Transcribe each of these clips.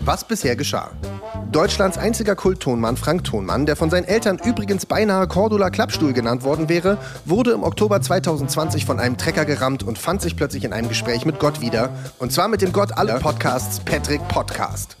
Was bisher geschah. Deutschlands einziger Kulttonmann Frank Thonmann, der von seinen Eltern übrigens beinahe Cordula Klappstuhl genannt worden wäre, wurde im Oktober 2020 von einem Trecker gerammt und fand sich plötzlich in einem Gespräch mit Gott wieder. Und zwar mit dem Gott aller Podcasts, Patrick Podcast.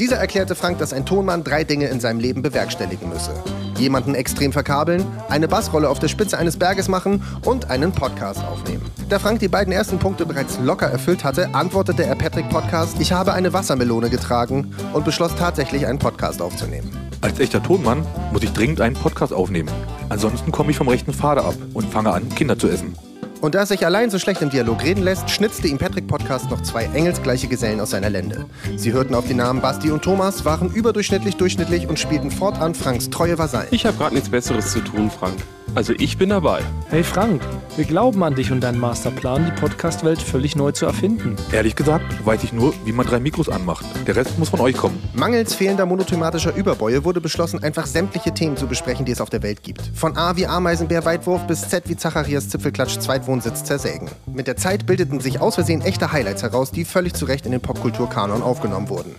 Dieser erklärte Frank, dass ein Tonmann drei Dinge in seinem Leben bewerkstelligen müsse. Jemanden extrem verkabeln, eine Bassrolle auf der Spitze eines Berges machen und einen Podcast aufnehmen. Da Frank die beiden ersten Punkte bereits locker erfüllt hatte, antwortete er Patrick Podcast, ich habe eine Wassermelone getragen und beschloss tatsächlich einen Podcast aufzunehmen. Als echter Tonmann muss ich dringend einen Podcast aufnehmen. Ansonsten komme ich vom rechten Pfade ab und fange an, Kinder zu essen. Und da er sich allein so schlecht im Dialog reden lässt, schnitzte ihm Patrick Podcast noch zwei engelsgleiche Gesellen aus seiner Lände. Sie hörten auf die Namen Basti und Thomas, waren überdurchschnittlich durchschnittlich und spielten fortan Franks treue Vasallen. Ich habe gerade nichts Besseres zu tun, Frank. Also ich bin dabei. Hey Frank, wir glauben an dich und deinen Masterplan, die Podcast-Welt völlig neu zu erfinden. Ehrlich gesagt weiß ich nur, wie man drei Mikros anmacht. Der Rest muss von euch kommen. Mangels fehlender monothematischer Überbäue wurde beschlossen, einfach sämtliche Themen zu besprechen, die es auf der Welt gibt. Von A wie Ameisenbär Weitwurf bis Z wie Zacharias Zipfelklatsch Zweitwohnsitz zersägen. Mit der Zeit bildeten sich aus Versehen echte Highlights heraus, die völlig zu Recht in den Popkulturkanon aufgenommen wurden.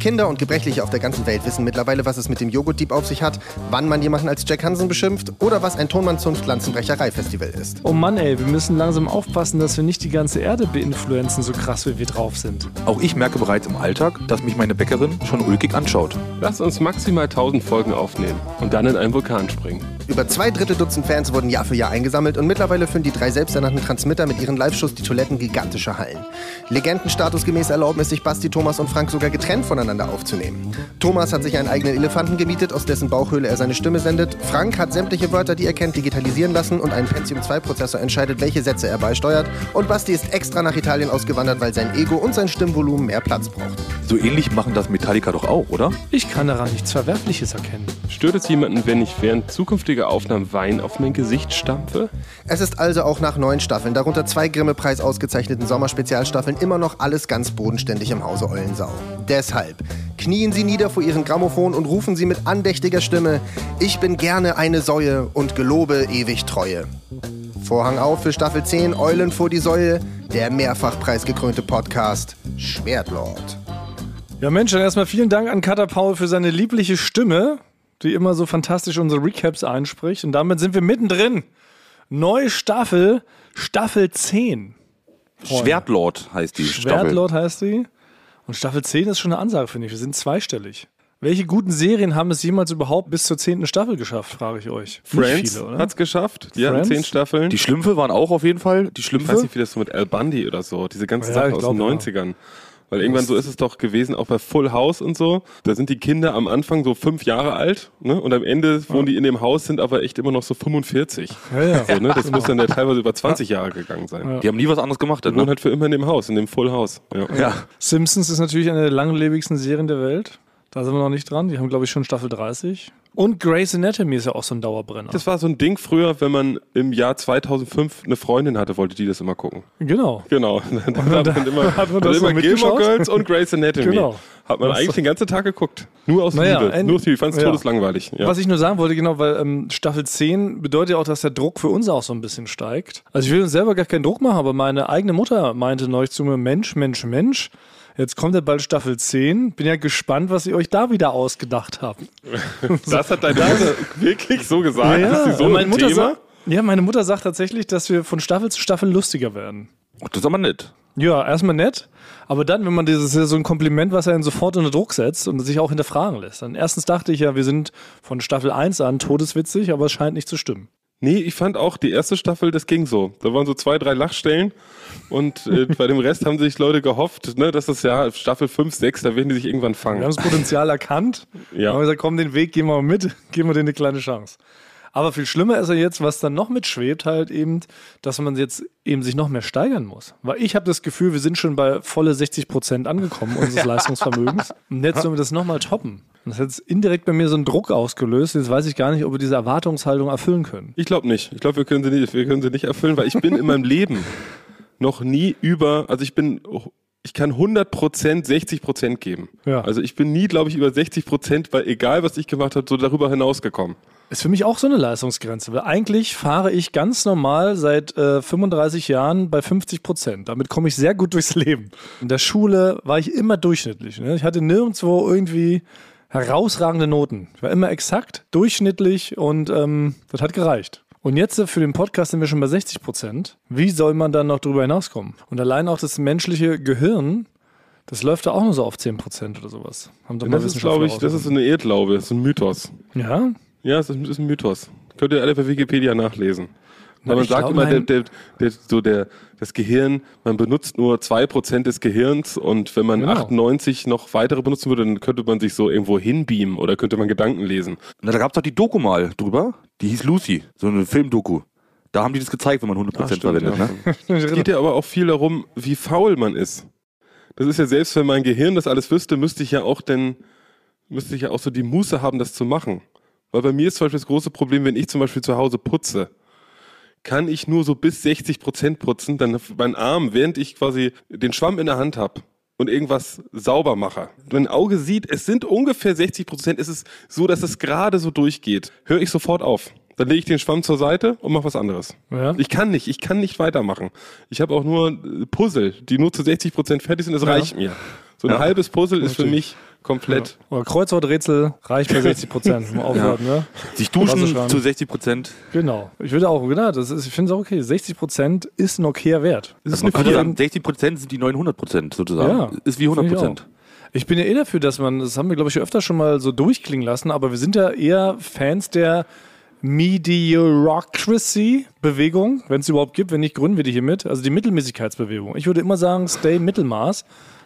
Kinder und Gebrechliche auf der ganzen Welt wissen mittlerweile, was es mit dem Joghurtdieb auf sich hat, wann man jemanden als Jack Hansen beschimpft oder was ein Tonmannzunft Lanzenbrecherei-Festival ist. Oh Mann ey, wir müssen langsam aufpassen, dass wir nicht die ganze Erde beinfluenzen, so krass wie wir drauf sind. Auch ich merke bereits im Alltag, dass mich meine Bäckerin schon ulkig anschaut. Lass uns maximal 1000 Folgen aufnehmen und dann in einen Vulkan springen. Über zwei Drittel Dutzend Fans wurden Jahr für Jahr eingesammelt und mittlerweile füllen die drei selbsternannten Transmitter mit ihren Live-Shows die Toiletten gigantischer Hallen. Legendenstatus gemäß erlauben es sich Basti, Thomas und Frank sogar getrennt voneinander aufzunehmen. Thomas hat sich einen eigenen Elefanten gemietet, aus dessen Bauchhöhle er seine Stimme sendet. Frank hat sämtliche Wörter, die er kennt, digitalisieren lassen und ein Pentium 2 Prozessor entscheidet, welche Sätze er beisteuert. Und Basti ist extra nach Italien ausgewandert, weil sein Ego und sein Stimmvolumen mehr Platz braucht. So ähnlich machen das Metallica doch auch, oder? Ich kann daran nichts Verwerfliches erkennen. Stört es jemanden, wenn ich während zukünftiger Aufnahmen Wein auf mein Gesicht stampfe? Es ist also auch nach neun Staffeln, darunter zwei Grimme-Preis ausgezeichneten Sommerspezialstaffeln, immer noch alles ganz bodenständig im Hause Eulensau. Deshalb knien Sie nieder vor Ihren Grammophon und rufen Sie mit andächtiger Stimme: Ich bin gerne eine Säue und gelobe ewig Treue. Vorhang auf für Staffel 10 Eulen vor die Säue, der mehrfach preisgekrönte Podcast Schwertlord. Ja Mensch, dann erstmal vielen Dank an Kater Paul für seine liebliche Stimme, die immer so fantastisch unsere Recaps einspricht. Und damit sind wir mittendrin. Neue Staffel, Staffel 10. Schwertlord heißt die Staffel. Schwertlord heißt die. Und Staffel 10 ist schon eine Ansage, finde ich. Wir sind zweistellig. Welche guten Serien haben es jemals überhaupt bis zur zehnten Staffel geschafft, frage ich euch. Friends viele, oder? hat's geschafft. Die hatten Friends? zehn Staffeln. Die Schlümpfe waren auch auf jeden Fall. Die ich weiß Schlümpfe. nicht, wie das so mit Al Bundy oder so, diese ganze Ja, Sache ich aus glaub, den ja. 90ern. Weil irgendwann so ist es doch gewesen, auch bei Full House und so. Da sind die Kinder am Anfang so fünf Jahre alt, ne? Und am Ende wohnen die in dem Haus, sind aber echt immer noch so 45. Ja, ja. So, ne? Das muss dann ja teilweise über 20 Jahre gegangen sein. Die haben nie was anderes gemacht. Die wohnen Ne? halt für immer in dem Haus, in dem Full House. Ja. Ja. Simpsons ist natürlich eine der langlebigsten Serien der Welt. Da sind wir noch nicht dran. Die haben, glaube ich, schon Staffel 30. Und Grey's Anatomy ist ja auch so ein Dauerbrenner. Das war so ein Ding früher, wenn man im Jahr 2005 eine Freundin hatte, wollte die das immer gucken. genau. Genau. Dann hat man immer, hat man dann das immer Gilmore? Girls und Grey's Anatomy. Genau. Hat man Das- eigentlich den ganzen Tag geguckt. Nur aus Naja, Liebe. ein- Nur aus Liebe. Ich fand es ja. todeslangweilig. Ja. Was ich nur sagen wollte, genau, weil ähm, Staffel 10 bedeutet ja auch, dass der Druck für uns auch so ein bisschen steigt. Also ich will uns selber gar keinen Druck machen, aber meine eigene Mutter meinte neulich zu mir, Mensch, Mensch, Mensch, jetzt kommt ja bald Staffel 10. Bin ja gespannt, was ihr euch da wieder ausgedacht habt. das hat deine Mutter wirklich so gesagt? Ist die so meine ein Mutter Thema? sagt, ja, meine Mutter sagt tatsächlich, dass wir von Staffel zu Staffel lustiger werden. Oh, das ist aber nett. Ja, erstmal nett, aber dann, wenn man dieses ist ja so ein Kompliment, was einen sofort unter Druck setzt und sich auch hinterfragen lässt. Dann erstens dachte ich ja, wir sind von Staffel 1 an todeswitzig, aber es scheint nicht zu stimmen. Nee, ich fand auch die erste Staffel, das ging so. Da waren so zwei, drei Lachstellen und äh, bei dem Rest haben sich Leute gehofft, ne, dass das ja Staffel 5, 6, da werden die sich irgendwann Wir fangen. haben das Potenzial erkannt. Ja. Haben gesagt, komm, den Weg gehen wir mal mit, geben wir denen eine kleine Chance. Aber viel schlimmer ist ja jetzt, was dann noch mitschwebt, halt eben, dass man jetzt eben sich noch mehr steigern muss. Weil ich habe das Gefühl, wir sind schon bei volle 60 Prozent angekommen unseres Leistungsvermögens. Und jetzt sollen wir das nochmal toppen. Und das hat jetzt indirekt bei mir so einen Druck ausgelöst. Jetzt weiß ich gar nicht, ob wir diese Erwartungshaltung erfüllen können. Ich glaube nicht. Ich glaube, wir können sie nicht, wir können sie nicht erfüllen, weil ich bin in meinem Leben noch nie über, also ich bin ich kann 100% 60% geben. Ja. Also ich bin nie, glaube ich, über 60%, weil egal was ich gemacht habe, so darüber hinausgekommen. Ist für mich auch so eine Leistungsgrenze, weil eigentlich fahre ich ganz normal seit äh, 35 Jahren bei 50 Prozent. Damit komme ich sehr gut durchs Leben. In der Schule war ich immer durchschnittlich. Ne? Ich hatte nirgendwo irgendwie herausragende Noten. Ich war immer exakt, durchschnittlich und ähm, das hat gereicht. Und jetzt äh, für den Podcast sind wir schon bei 60 Prozent. Wie soll man dann noch drüber hinauskommen? Und allein auch das menschliche Gehirn, das läuft da auch nur so auf 10 Prozent oder sowas. Haben doch mal Das ist, glaube ich, das ist eine Irrglaube, das ist ein Mythos. Ja, Ja, es ist, ist ein Mythos. Könnt ihr alle bei Wikipedia nachlesen. Weil man sagt immer, der, der, der, so der, das Gehirn, man benutzt nur 2% des Gehirns und wenn man Genau. 98 noch weitere benutzen würde, dann könnte man sich so irgendwo hinbeamen oder könnte man Gedanken lesen. Na, da gab es doch die Doku mal drüber. Die hieß Lucy, so eine Filmdoku. Da haben die das gezeigt, wenn man 100% Ah, stimmt, verwendet. ja. Ne? Es geht ja aber auch viel darum, wie faul man ist. Das ist ja selbst, wenn mein Gehirn das alles wüsste, müsste ich ja auch denn, müsste ich ja auch so die Muße haben, das zu machen. Weil bei mir ist zum Beispiel das große Problem, wenn ich zum Beispiel zu Hause putze, kann ich nur so bis 60 Prozent putzen, dann mein Arm, während ich quasi den Schwamm in der Hand habe und irgendwas sauber mache. Mein Auge sieht, es sind ungefähr 60 Prozent, es ist so, dass es gerade so durchgeht, höre ich sofort auf. Dann lege ich den Schwamm zur Seite und mache was anderes. Ja. Ich kann nicht, ich kann nicht weitermachen. Ich habe auch nur äh, Puzzle, die nur zu 60 Prozent fertig sind, das reicht mir. So ein Ja. halbes Puzzle ist für mich komplett. Oder Kreuzworträtsel reicht bei 60 Prozent. Mal aufhören, ne? Sich duschen zu 60%. Genau. Ich würde auch, genau, das ist, ich finde es auch okay. 60 Prozent ist ein okayer Wert. Das ist Man eine könnte vier. sagen, 60% sind die neuen 100% sozusagen. Ja, Ist wie finde ich 100%. auch. Ich bin ja eh dafür, dass man, das haben wir, glaube ich, öfter schon mal so durchklingen lassen, aber wir sind ja eher Fans der Mediocracy-Bewegung, wenn es überhaupt gibt. Wenn nicht, gründen wir die hier mit. Also die Mittelmäßigkeitsbewegung. Ich würde immer sagen, stay Mittelmaß.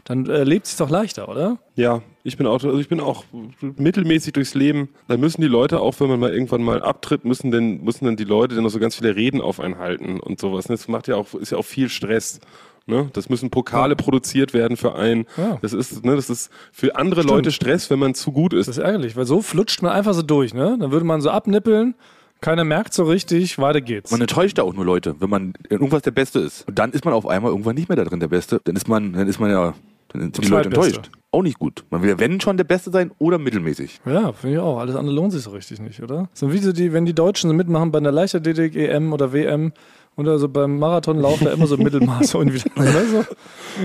Dann äh, lebt es doch leichter, oder? Ja, ich bin auch, also ich bin auch mittelmäßig durchs Leben. Da müssen die Leute, auch wenn man mal irgendwann mal abtritt, müssen denn, müssen dann die Leute dann noch so ganz viele Reden auf einen halten und sowas. Das macht ja auch, ist ja auch viel Stress. Ne? Das müssen Pokale produziert werden für einen. Ja. Das ist, ne, das ist für andere Stimmt. Leute Stress, wenn man zu gut ist. Das ist ärgerlich, weil so flutscht man einfach so durch, ne? Dann würde man so abnippeln, keiner merkt so richtig, weiter geht's. Man enttäuscht da auch nur Leute, wenn man in irgendwas der Beste ist. Und dann ist man auf einmal irgendwann nicht mehr da drin der Beste. Dann ist man, dann ist man ja, dann sind die Leute enttäuscht. Auch nicht gut. Man will ja, wenn schon der Beste sein oder mittelmäßig. Ja, finde ich auch. Alles andere lohnt sich so richtig nicht, oder? So wie so die, wenn die Deutschen so mitmachen bei einer Leichtathletik, EM oder WM und also beim Marathonlauf da immer so Mittelmaß und wieder. Oder so.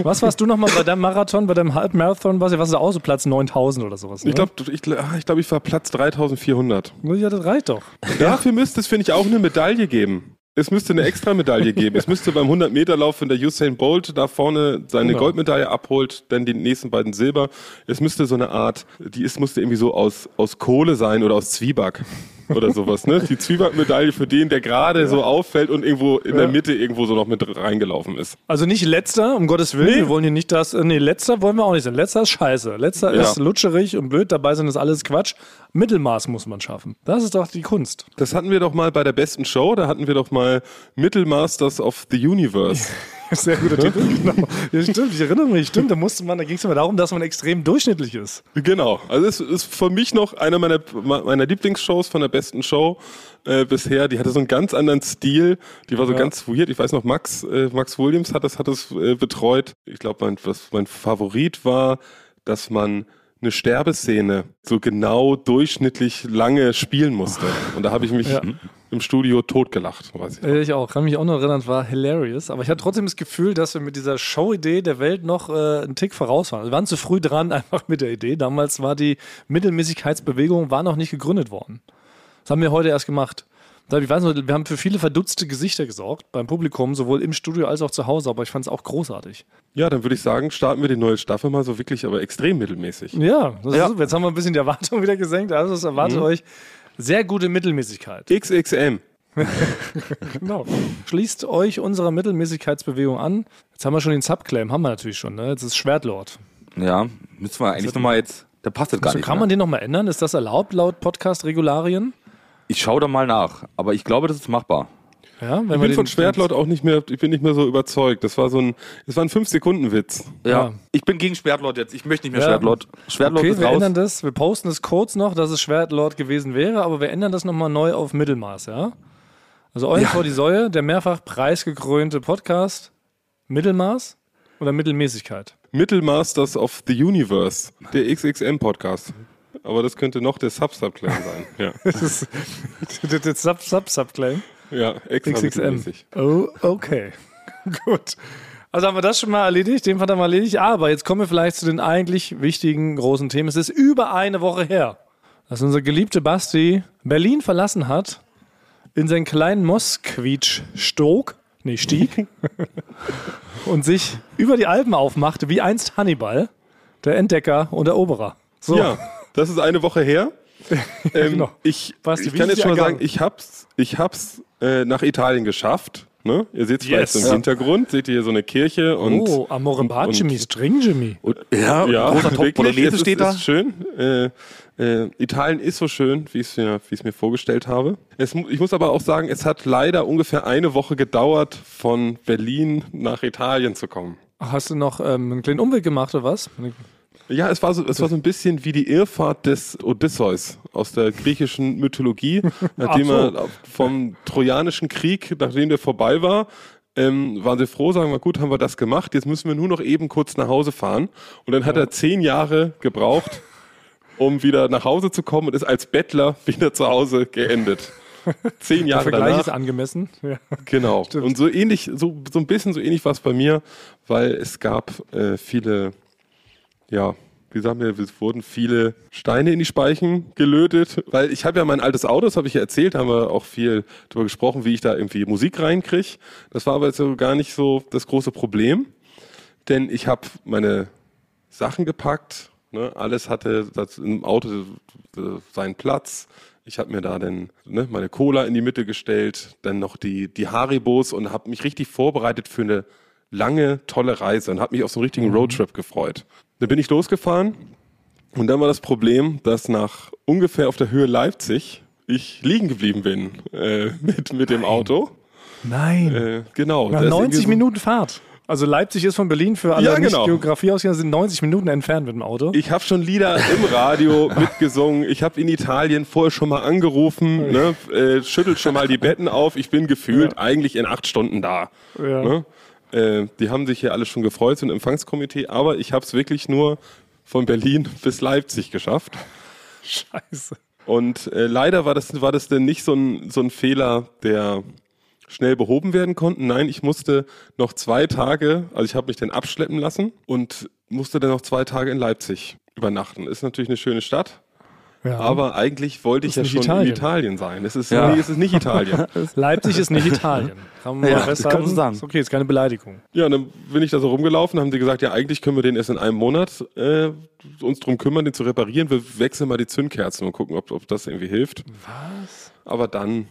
Was warst du nochmal bei deinem Marathon, bei deinem Halbmarathon? Was ist da auch so Platz 9000 oder sowas? Ne? Ich glaube, ich, ah, ich, glaub, ich war Platz 3400. ja, das reicht doch. Dafür müsste es, finde ich, auch eine Medaille geben. Es müsste eine extra Medaille geben. Es müsste beim 100-Meter-Lauf, wenn der Usain Bolt da vorne seine Genau. Goldmedaille abholt, dann die nächsten beiden Silber. Es müsste so eine Art, die ist, musste irgendwie so aus, aus Kohle sein oder aus Zwieback oder sowas. Ne? Die Zwieback-Medaille für den, der gerade so auffällt und irgendwo in der Ja. Mitte irgendwo so noch mit reingelaufen ist. Also nicht letzter, um Gottes Willen. Nee. Wir wollen hier nicht das. äh, Nee, letzter wollen wir auch nicht sein. Letzter ist scheiße. Letzter Ja. ist lutscherig und blöd. Dabei sind das alles Quatsch. Mittelmaß muss man schaffen. Das ist doch die Kunst. Das hatten wir doch mal bei der besten Show, da hatten wir doch mal Mittelmasters of the Universe. Sehr guter Titel. Genau. Ja, stimmt, ich erinnere mich. Stimmt, da musste man, da ging es immer darum, dass man extrem durchschnittlich ist. Genau. Also es ist für mich noch einer meiner, meiner Lieblingsshows von der besten Show äh, bisher. Die hatte so einen ganz anderen Stil. Die war so Ja. ganz weird. Ich weiß noch, Max, äh, Max Williams hat das, hat das äh, betreut. Ich glaube, mein, was mein Favorit war, dass man eine Sterbeszene so genau durchschnittlich lange spielen musste. Und da habe ich mich Ja. Im Studio totgelacht. Weiß ich. Ich auch, kann mich auch noch erinnern, war hilarious. Aber ich hatte trotzdem das Gefühl, dass wir mit dieser Show-Idee der Welt noch äh, einen Tick voraus waren. Wir waren zu früh dran einfach mit der Idee. Damals war die Mittelmäßigkeitsbewegung war noch nicht gegründet worden. Das haben wir heute erst gemacht. Ich weiß noch, wir haben für viele verdutzte Gesichter gesorgt beim Publikum, sowohl im Studio als auch zu Hause, aber ich fand es auch großartig. Ja, dann würde ich sagen, starten wir die neue Staffel mal so wirklich, aber extrem mittelmäßig. Ja, das Ja. Ist super. jetzt haben wir ein bisschen die Erwartung wieder gesenkt. Also es erwartet euch sehr gute Mittelmäßigkeit. XXM. Genau. Schließt euch unserer Mittelmäßigkeitsbewegung an. Jetzt haben wir schon den Subclaim, haben wir natürlich schon. Ne? Jetzt ist Schwertlord. Ja, müssen wir eigentlich nochmal jetzt. Da passt das gar So, nicht. kann mehr. man den nochmal ändern? Ist das erlaubt laut Podcast-Regularien? Ich schaue da mal nach, aber ich glaube, das ist machbar. Ja, wenn Ich bin von Schwertlord auch nicht mehr, ich bin nicht mehr so überzeugt. Das war so ein, das war ein 5-Sekunden-Witz. Ja. Ja. Ich bin gegen Schwertlord jetzt. Ich möchte nicht mehr Ja. Schwertlord. Schwertlord Okay, ist wir raus. ändern das. Wir posten es kurz noch, dass es Schwertlord gewesen wäre, aber wir ändern das nochmal neu auf Mittelmaß, ja? Also euch Ja. vor die Säue, der mehrfach preisgekrönte Podcast Mittelmaß. Oder Mittelmäßigkeit? Mittelmasters of the Universe, der XXM-Podcast. Aber das könnte noch der Sub-Sub-Claim sein. Ja, Das ist der, der Ja XXM. Oh, okay. Gut. Also haben wir das schon mal erledigt, den Fall haben wir erledigt. Aber jetzt kommen wir vielleicht zu den eigentlich wichtigen großen Themen. Es ist über eine Woche her, dass unser geliebter Basti Berlin verlassen hat, in seinen kleinen Mosquitsch-Stog, nee, Stieg, und sich über die Alpen aufmachte, wie einst Hannibal, der Entdecker und Eroberer. So. Ja, das ist eine Woche her. Ähm, genau. Ich, ich kann jetzt schon mal sagen, ich hab's, ich hab's äh, nach Italien geschafft. Ne? Ihr seht es vielleicht Yes. im Hintergrund, seht ihr hier so eine Kirche und oh, Amore Bacemi, Stringemi. Ja, ja, großer Top steht ist, da. Ist schön. Äh, äh, Italien ist so schön, wie ich es mir, wie mir vorgestellt habe. Es, ich muss aber auch sagen, es hat leider ungefähr eine Woche gedauert, von Berlin nach Italien zu kommen. Hast du noch ähm, einen kleinen Umweg gemacht oder was? Ja, es war so, es war so ein bisschen wie die Irrfahrt des Odysseus aus der griechischen Mythologie, nachdem Ach so. er vom Trojanischen Krieg, nachdem der vorbei war, ähm, waren sie froh, sagen wir, gut, haben wir das gemacht, jetzt müssen wir nur noch eben kurz nach Hause fahren. Und dann hat er zehn Jahre gebraucht, um wieder nach Hause zu kommen und ist als Bettler wieder zu Hause geendet. Zehn Der Jahre Vergleich danach. ist angemessen. Ja. Genau. Stimmt. Und so ähnlich, so, so ein bisschen so ähnlich war es bei mir, weil es gab äh, viele, ja, wie wir, es wurden viele Steine in die Speichen gelötet, weil ich habe ja mein altes Auto, das habe ich ja erzählt, haben wir auch viel darüber gesprochen, wie ich da irgendwie Musik reinkriege. Das war aber jetzt so gar nicht so das große Problem, denn ich habe meine Sachen gepackt, ne, alles hatte das im Auto äh, seinen Platz. Ich habe mir da dann ne, meine Cola in die Mitte gestellt, dann noch die, die Haribos und habe mich richtig vorbereitet für eine lange, tolle Reise und habe mich auf so einen richtigen Roadtrip gefreut. Dann bin ich losgefahren und dann war das Problem, dass nach ungefähr auf der Höhe Leipzig ich liegen geblieben bin äh, mit, mit dem Auto. Nein. Äh, genau. Nach Da ist irgendwie 90 so- Minuten Fahrt. Also Leipzig ist von Berlin für alle Ja, genau. Geografie ausgegangen, sind 90 Minuten entfernt mit dem Auto. Ich habe schon Lieder im Radio mitgesungen. Ich habe in Italien vorher schon mal angerufen. Ne? Äh, schüttelt schon mal die Betten auf. Ich bin gefühlt eigentlich in acht Stunden da. Ja. Ne? Äh, die haben sich hier alle schon gefreut, so ein Empfangskomitee. Aber ich habe es wirklich nur von Berlin bis Leipzig geschafft. Scheiße. Und äh, leider war das, war das denn nicht so ein, so ein Fehler, der schnell behoben werden konnte. Nein, ich musste noch zwei Tage, also ich habe mich dann abschleppen lassen und musste dann noch zwei Tage in Leipzig übernachten. Ist natürlich eine schöne Stadt, Ja. aber eigentlich wollte ich ja nicht schon in Italien. Italien sein. Es ist, Ja. nee, es ist nicht Italien. Leipzig ist nicht Italien. Kann man Ja, mal das festhalten. kann man sagen. Ist okay, ist keine Beleidigung. ja, und dann bin ich da so rumgelaufen, haben die gesagt, ja, eigentlich können wir den erst in einem Monat äh, uns drum kümmern, den zu reparieren. Wir wechseln mal die Zündkerzen und gucken, ob, ob das irgendwie hilft. Was? Aber dann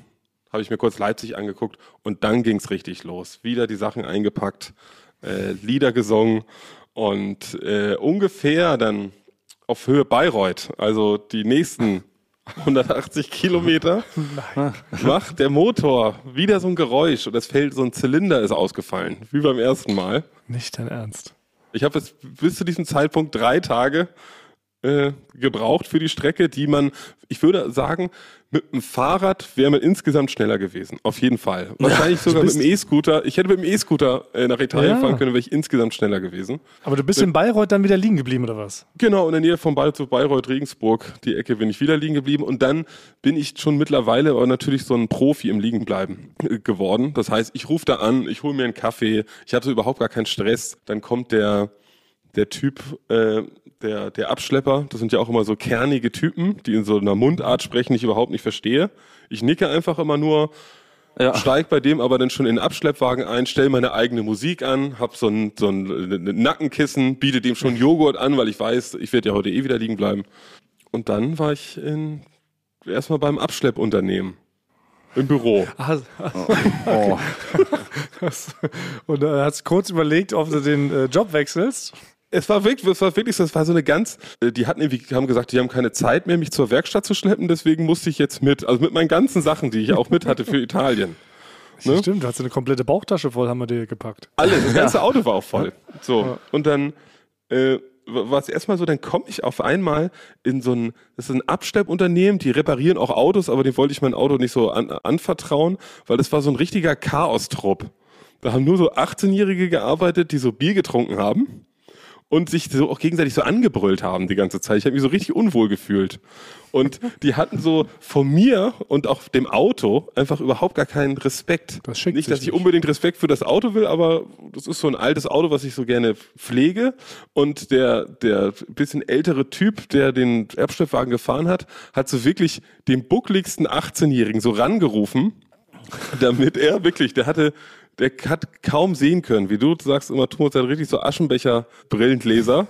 habe ich mir kurz Leipzig angeguckt und dann ging es richtig los. Wieder die Sachen eingepackt, äh, Lieder gesungen und äh, ungefähr dann auf Höhe Bayreuth, also die nächsten 180 Kilometer, macht der Motor wieder so ein Geräusch und es fällt, so ein Zylinder ist ausgefallen, wie beim ersten Mal. Nicht dein Ernst. Ich habe jetzt bis zu diesem Zeitpunkt drei Tage äh, gebraucht für die Strecke, die man, ich würde sagen, mit dem Fahrrad wäre man insgesamt schneller gewesen. Auf jeden Fall. Wahrscheinlich sogar mit dem E-Scooter. Ich hätte mit dem E-Scooter äh, nach Italien Ja. fahren können, wäre ich insgesamt schneller gewesen. Aber du bist in Bayreuth dann wieder liegen geblieben, oder was? Genau, in der Nähe von Bayreuth zu Bayreuth, Regensburg, die Ecke bin ich wieder liegen geblieben und dann bin ich schon mittlerweile aber natürlich so ein Profi im Liegenbleiben äh, geworden. Das heißt, ich rufe da an, ich hole mir einen Kaffee, ich habe so überhaupt gar keinen Stress. Dann kommt der, der Typ, äh, der, der Abschlepper, das sind ja auch immer so kernige Typen, die in so einer Mundart sprechen, die ich überhaupt nicht verstehe. Ich nicke einfach immer nur, Ja. steig bei dem aber dann schon in den Abschleppwagen ein, stell meine eigene Musik an, hab so ein, so ein äh, Nackenkissen, biete dem schon Joghurt an, weil ich weiß, ich werde ja heute eh wieder liegen bleiben. Und dann war ich in, erstmal beim Abschleppunternehmen. Im Büro. Ah, Oh. Und äh, hast kurz überlegt, ob du den äh, Job wechselst. Es war wirklich, es war wirklich, so, es war so eine ganz, äh, die hatten irgendwie, haben gesagt, die haben keine Zeit mehr, mich zur Werkstatt zu schleppen, deswegen musste ich jetzt mit, also mit meinen ganzen Sachen, die ich auch mit hatte für Italien. Ne? Stimmt, du hast eine komplette Bauchtasche voll, haben wir dir gepackt. Alles, das ganze Auto war auch voll. So. Und dann äh, war es erstmal so, dann komme ich auf einmal in so ein, das ist ein Abschleppunternehmen, die reparieren auch Autos, aber dem wollte ich mein Auto nicht so an, anvertrauen, weil das war so ein richtiger Chaostrupp. Da haben nur so 18-Jährige gearbeitet, die so Bier getrunken haben und sich so auch gegenseitig so angebrüllt haben die ganze Zeit. Ich habe mich so richtig unwohl gefühlt. Und die hatten so von mir und auch dem Auto einfach überhaupt gar keinen Respekt. Das schickt nicht, dass ich nicht. unbedingt Respekt für das Auto will, aber das ist so ein altes Auto, was ich so gerne pflege. Und der, der bisschen ältere Typ, der den Erbstoffwagen gefahren hat, hat so wirklich den buckligsten 18-Jährigen so rangerufen, damit er wirklich, der hatte, der hat kaum sehen können, wie du sagst immer, Thomas hat richtig so Aschenbecher-Brillengläser,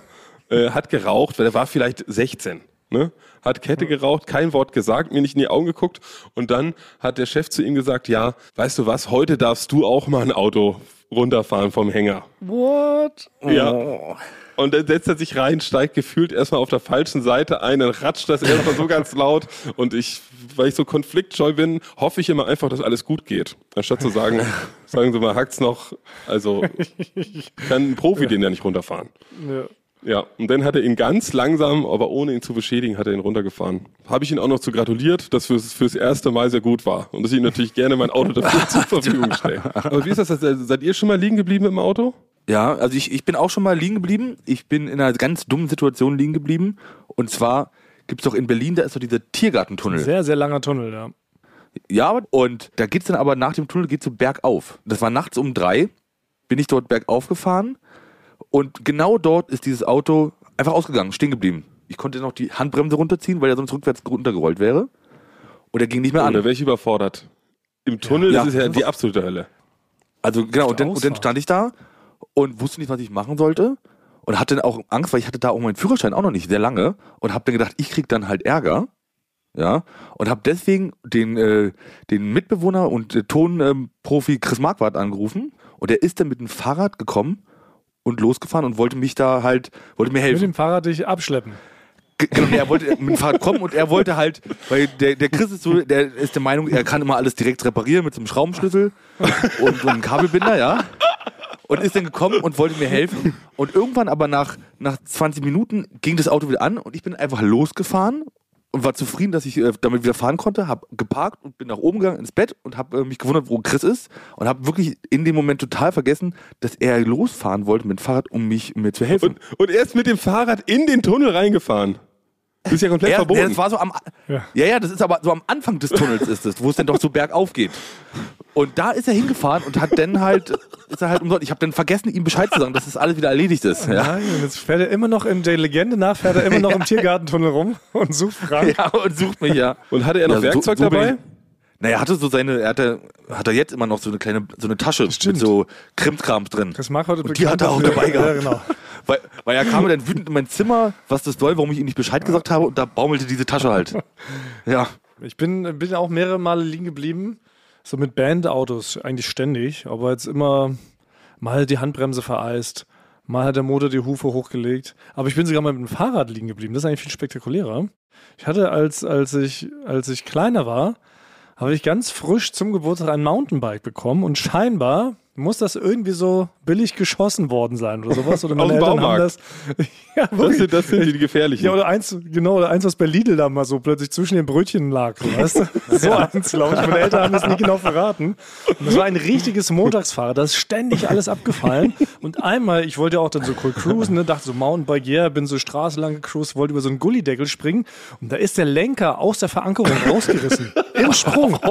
äh, hat geraucht, weil er war vielleicht 16. Ne? Hat Kette geraucht, kein Wort gesagt, mir nicht in die Augen geguckt und dann hat der Chef zu ihm gesagt, ja, weißt du was, heute darfst du auch mal ein Auto runterfahren vom Hänger. What? Ja. Und dann setzt er sich rein, steigt gefühlt erstmal auf der falschen Seite ein, dann ratscht das erstmal so ganz laut. Und ich, weil ich so konfliktscheu bin, hoffe ich immer einfach, dass alles gut geht. Anstatt zu sagen, sagen Sie mal, hackt's noch. Also kann ein Profi den ja nicht runterfahren. Ja. Ja, und dann hat er ihn ganz langsam, aber ohne ihn zu beschädigen, hat er ihn runtergefahren. Habe ich ihn auch noch zu gratuliert, dass fürs, fürs erste Mal sehr gut war. Und dass ich ihm natürlich gerne mein Auto dafür zur Verfügung stelle. Aber wie ist das? Seid ihr schon mal liegen geblieben im Auto? Ja, also ich, ich bin auch schon mal liegen geblieben. Ich bin in einer ganz dummen Situation liegen geblieben. Und zwar gibt's doch in Berlin, da ist doch dieser Tiergartentunnel. Sehr, sehr langer Tunnel, ja. Ja, und da geht's dann aber nach dem Tunnel geht's so bergauf. Das war nachts um drei, bin ich dort bergauf gefahren und genau dort ist dieses Auto einfach ausgegangen, stehen geblieben. Ich konnte noch die Handbremse runterziehen, weil er sonst rückwärts runtergerollt wäre. Und er ging nicht mehr Oder an. wäre ich überfordert? Im Tunnel Ja. das ist ja die absolute Hölle. Also genau, und dann, und dann stand ich da und wusste nicht, was ich machen sollte. Und hatte dann auch Angst, weil ich hatte da auch meinen Führerschein auch noch nicht sehr lange und habe dann gedacht, ich krieg dann halt Ärger. Ja, und habe deswegen den, äh, den Mitbewohner und äh, Tonprofi Chris Marquardt angerufen und der ist dann mit dem Fahrrad gekommen und losgefahren und wollte mich da halt, wollte mir Mit helfen. dem Fahrrad dich abschleppen. Ge- Genau, er wollte mit dem Fahrrad kommen und er wollte halt, weil der, der Chris ist so, der ist der Meinung, er kann immer alles direkt reparieren mit so einem Schraubenschlüssel und so einem Kabelbinder, ja. Und ist dann gekommen und wollte mir helfen. Und irgendwann aber nach, nach 20 Minuten ging das Auto wieder an und ich bin einfach losgefahren und war zufrieden, dass ich äh, damit wieder fahren konnte, habe geparkt und bin nach oben gegangen ins Bett und habe äh, mich gewundert, wo Chris ist und habe wirklich in dem Moment total vergessen, dass er losfahren wollte mit dem Fahrrad, um mich um mir zu helfen. Und, und er ist mit dem Fahrrad in den Tunnel reingefahren. Das ist ja komplett Er, verboten. er, das war so am, Ja. ja. ja, das ist aber so am Anfang des Tunnels ist es, wo es dann doch so bergauf geht. Und da ist er hingefahren und hat dann halt, ist er halt umsonst. Ich habe dann vergessen, ihm Bescheid zu sagen, dass das alles wieder erledigt ist. Ja, Nein, und jetzt fährt er immer noch in der Legende nach, fährt er immer noch im Tiergartentunnel rum und sucht Frank. ja und sucht mich ja. und hatte er noch Ja, so- Werkzeug so bin dabei? Naja, er hatte so seine, er hatte, hat er jetzt immer noch so eine kleine, so eine Tasche Stimmt. mit so Krimskrams drin. Das mag heute Und die hat er auch dabei gehabt. Ja, genau. Weil, weil er kam dann wütend in mein Zimmer, was das soll, warum ich ihm nicht Bescheid gesagt habe, und da baumelte diese Tasche halt. Ja. Ich bin, bin auch mehrere Male liegen geblieben, so mit Bandautos, eigentlich ständig, aber jetzt immer mal die Handbremse vereist, mal hat der Motor die Hufe hochgelegt. Aber ich bin sogar mal mit dem Fahrrad liegen geblieben. Das ist eigentlich viel spektakulärer. Ich hatte, als, als, ich, als ich kleiner war, habe ich ganz frisch zum Geburtstag ein Mountainbike bekommen und scheinbar muss das irgendwie so billig geschossen worden sein oder sowas. Oder meine Aus Eltern haben das. Baumarkt. ja, Das sind, das sind die gefährlichen. Ja, oder eins, genau, oder eins, was bei Lidl da mal so plötzlich zwischen den Brötchen lag, so, weißt du? So eins, glaube ich. Meine Eltern haben das nicht genau verraten. Und das war ein richtiges Montagsfahrrad, da ist ständig alles abgefallen. Und einmal, ich wollte auch dann so cool cruisen, ne, dachte so Mountainbike, yeah, bin so Straße lang gecruised, wollte über so einen Gullideckel springen und da ist der Lenker aus der Verankerung rausgerissen. Im Sprung.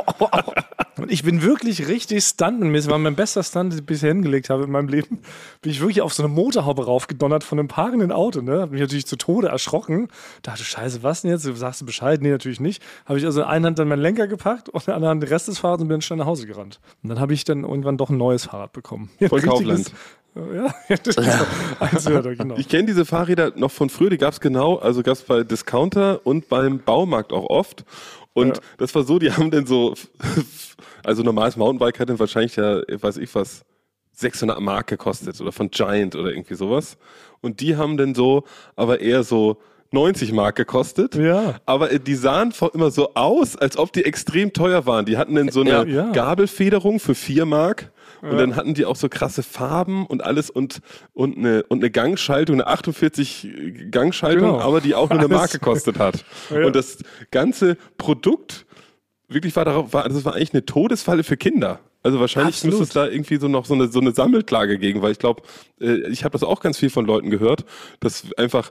Und ich bin wirklich richtig stuntenmäßig, war mein bester Stunt, den ich bisher hingelegt habe in meinem Leben, bin ich wirklich auf so eine Motorhaube raufgedonnert von einem parkenden Auto, ne? Hab mich natürlich zu Tode erschrocken. Dachte, scheiße, was denn jetzt? Sagst du Bescheid? Nee, natürlich nicht. Habe ich also in einer Hand dann meinen Lenker gepackt und in der anderen Hand den Rest des Fahrrads und bin schnell nach Hause gerannt. Und dann habe ich dann irgendwann doch ein neues Fahrrad bekommen. Richtiges- Kaufland. Ja, das höher, genau. Ich kenne diese Fahrräder noch von früher, die gab es genau, also gab es bei Discounter und beim Baumarkt auch oft. Und Ja. das war so, die haben dann so, also normales Mountainbike hat dann wahrscheinlich ja, weiß ich was, 600 Mark gekostet oder von Giant oder irgendwie sowas. Und die haben dann so, aber eher so 90 Mark gekostet. Ja. Aber äh, die sahen vor- immer so aus, als ob die extrem teuer waren. Die hatten dann so eine Ja. Gabelfederung für 4 Mark. Und Ja. dann hatten die auch so krasse Farben und alles und, und, eine, und eine Gangschaltung, eine 48 Gangschaltung, Genau. aber die auch nur eine Mark gekostet hat. Ja. Und das ganze Produkt wirklich war darauf, war, das war eigentlich eine Todesfalle für Kinder. Also wahrscheinlich Absolut. müsste es da irgendwie so noch so eine, so eine Sammelklage gegen, weil ich glaube, äh, ich habe das auch ganz viel von Leuten gehört, dass einfach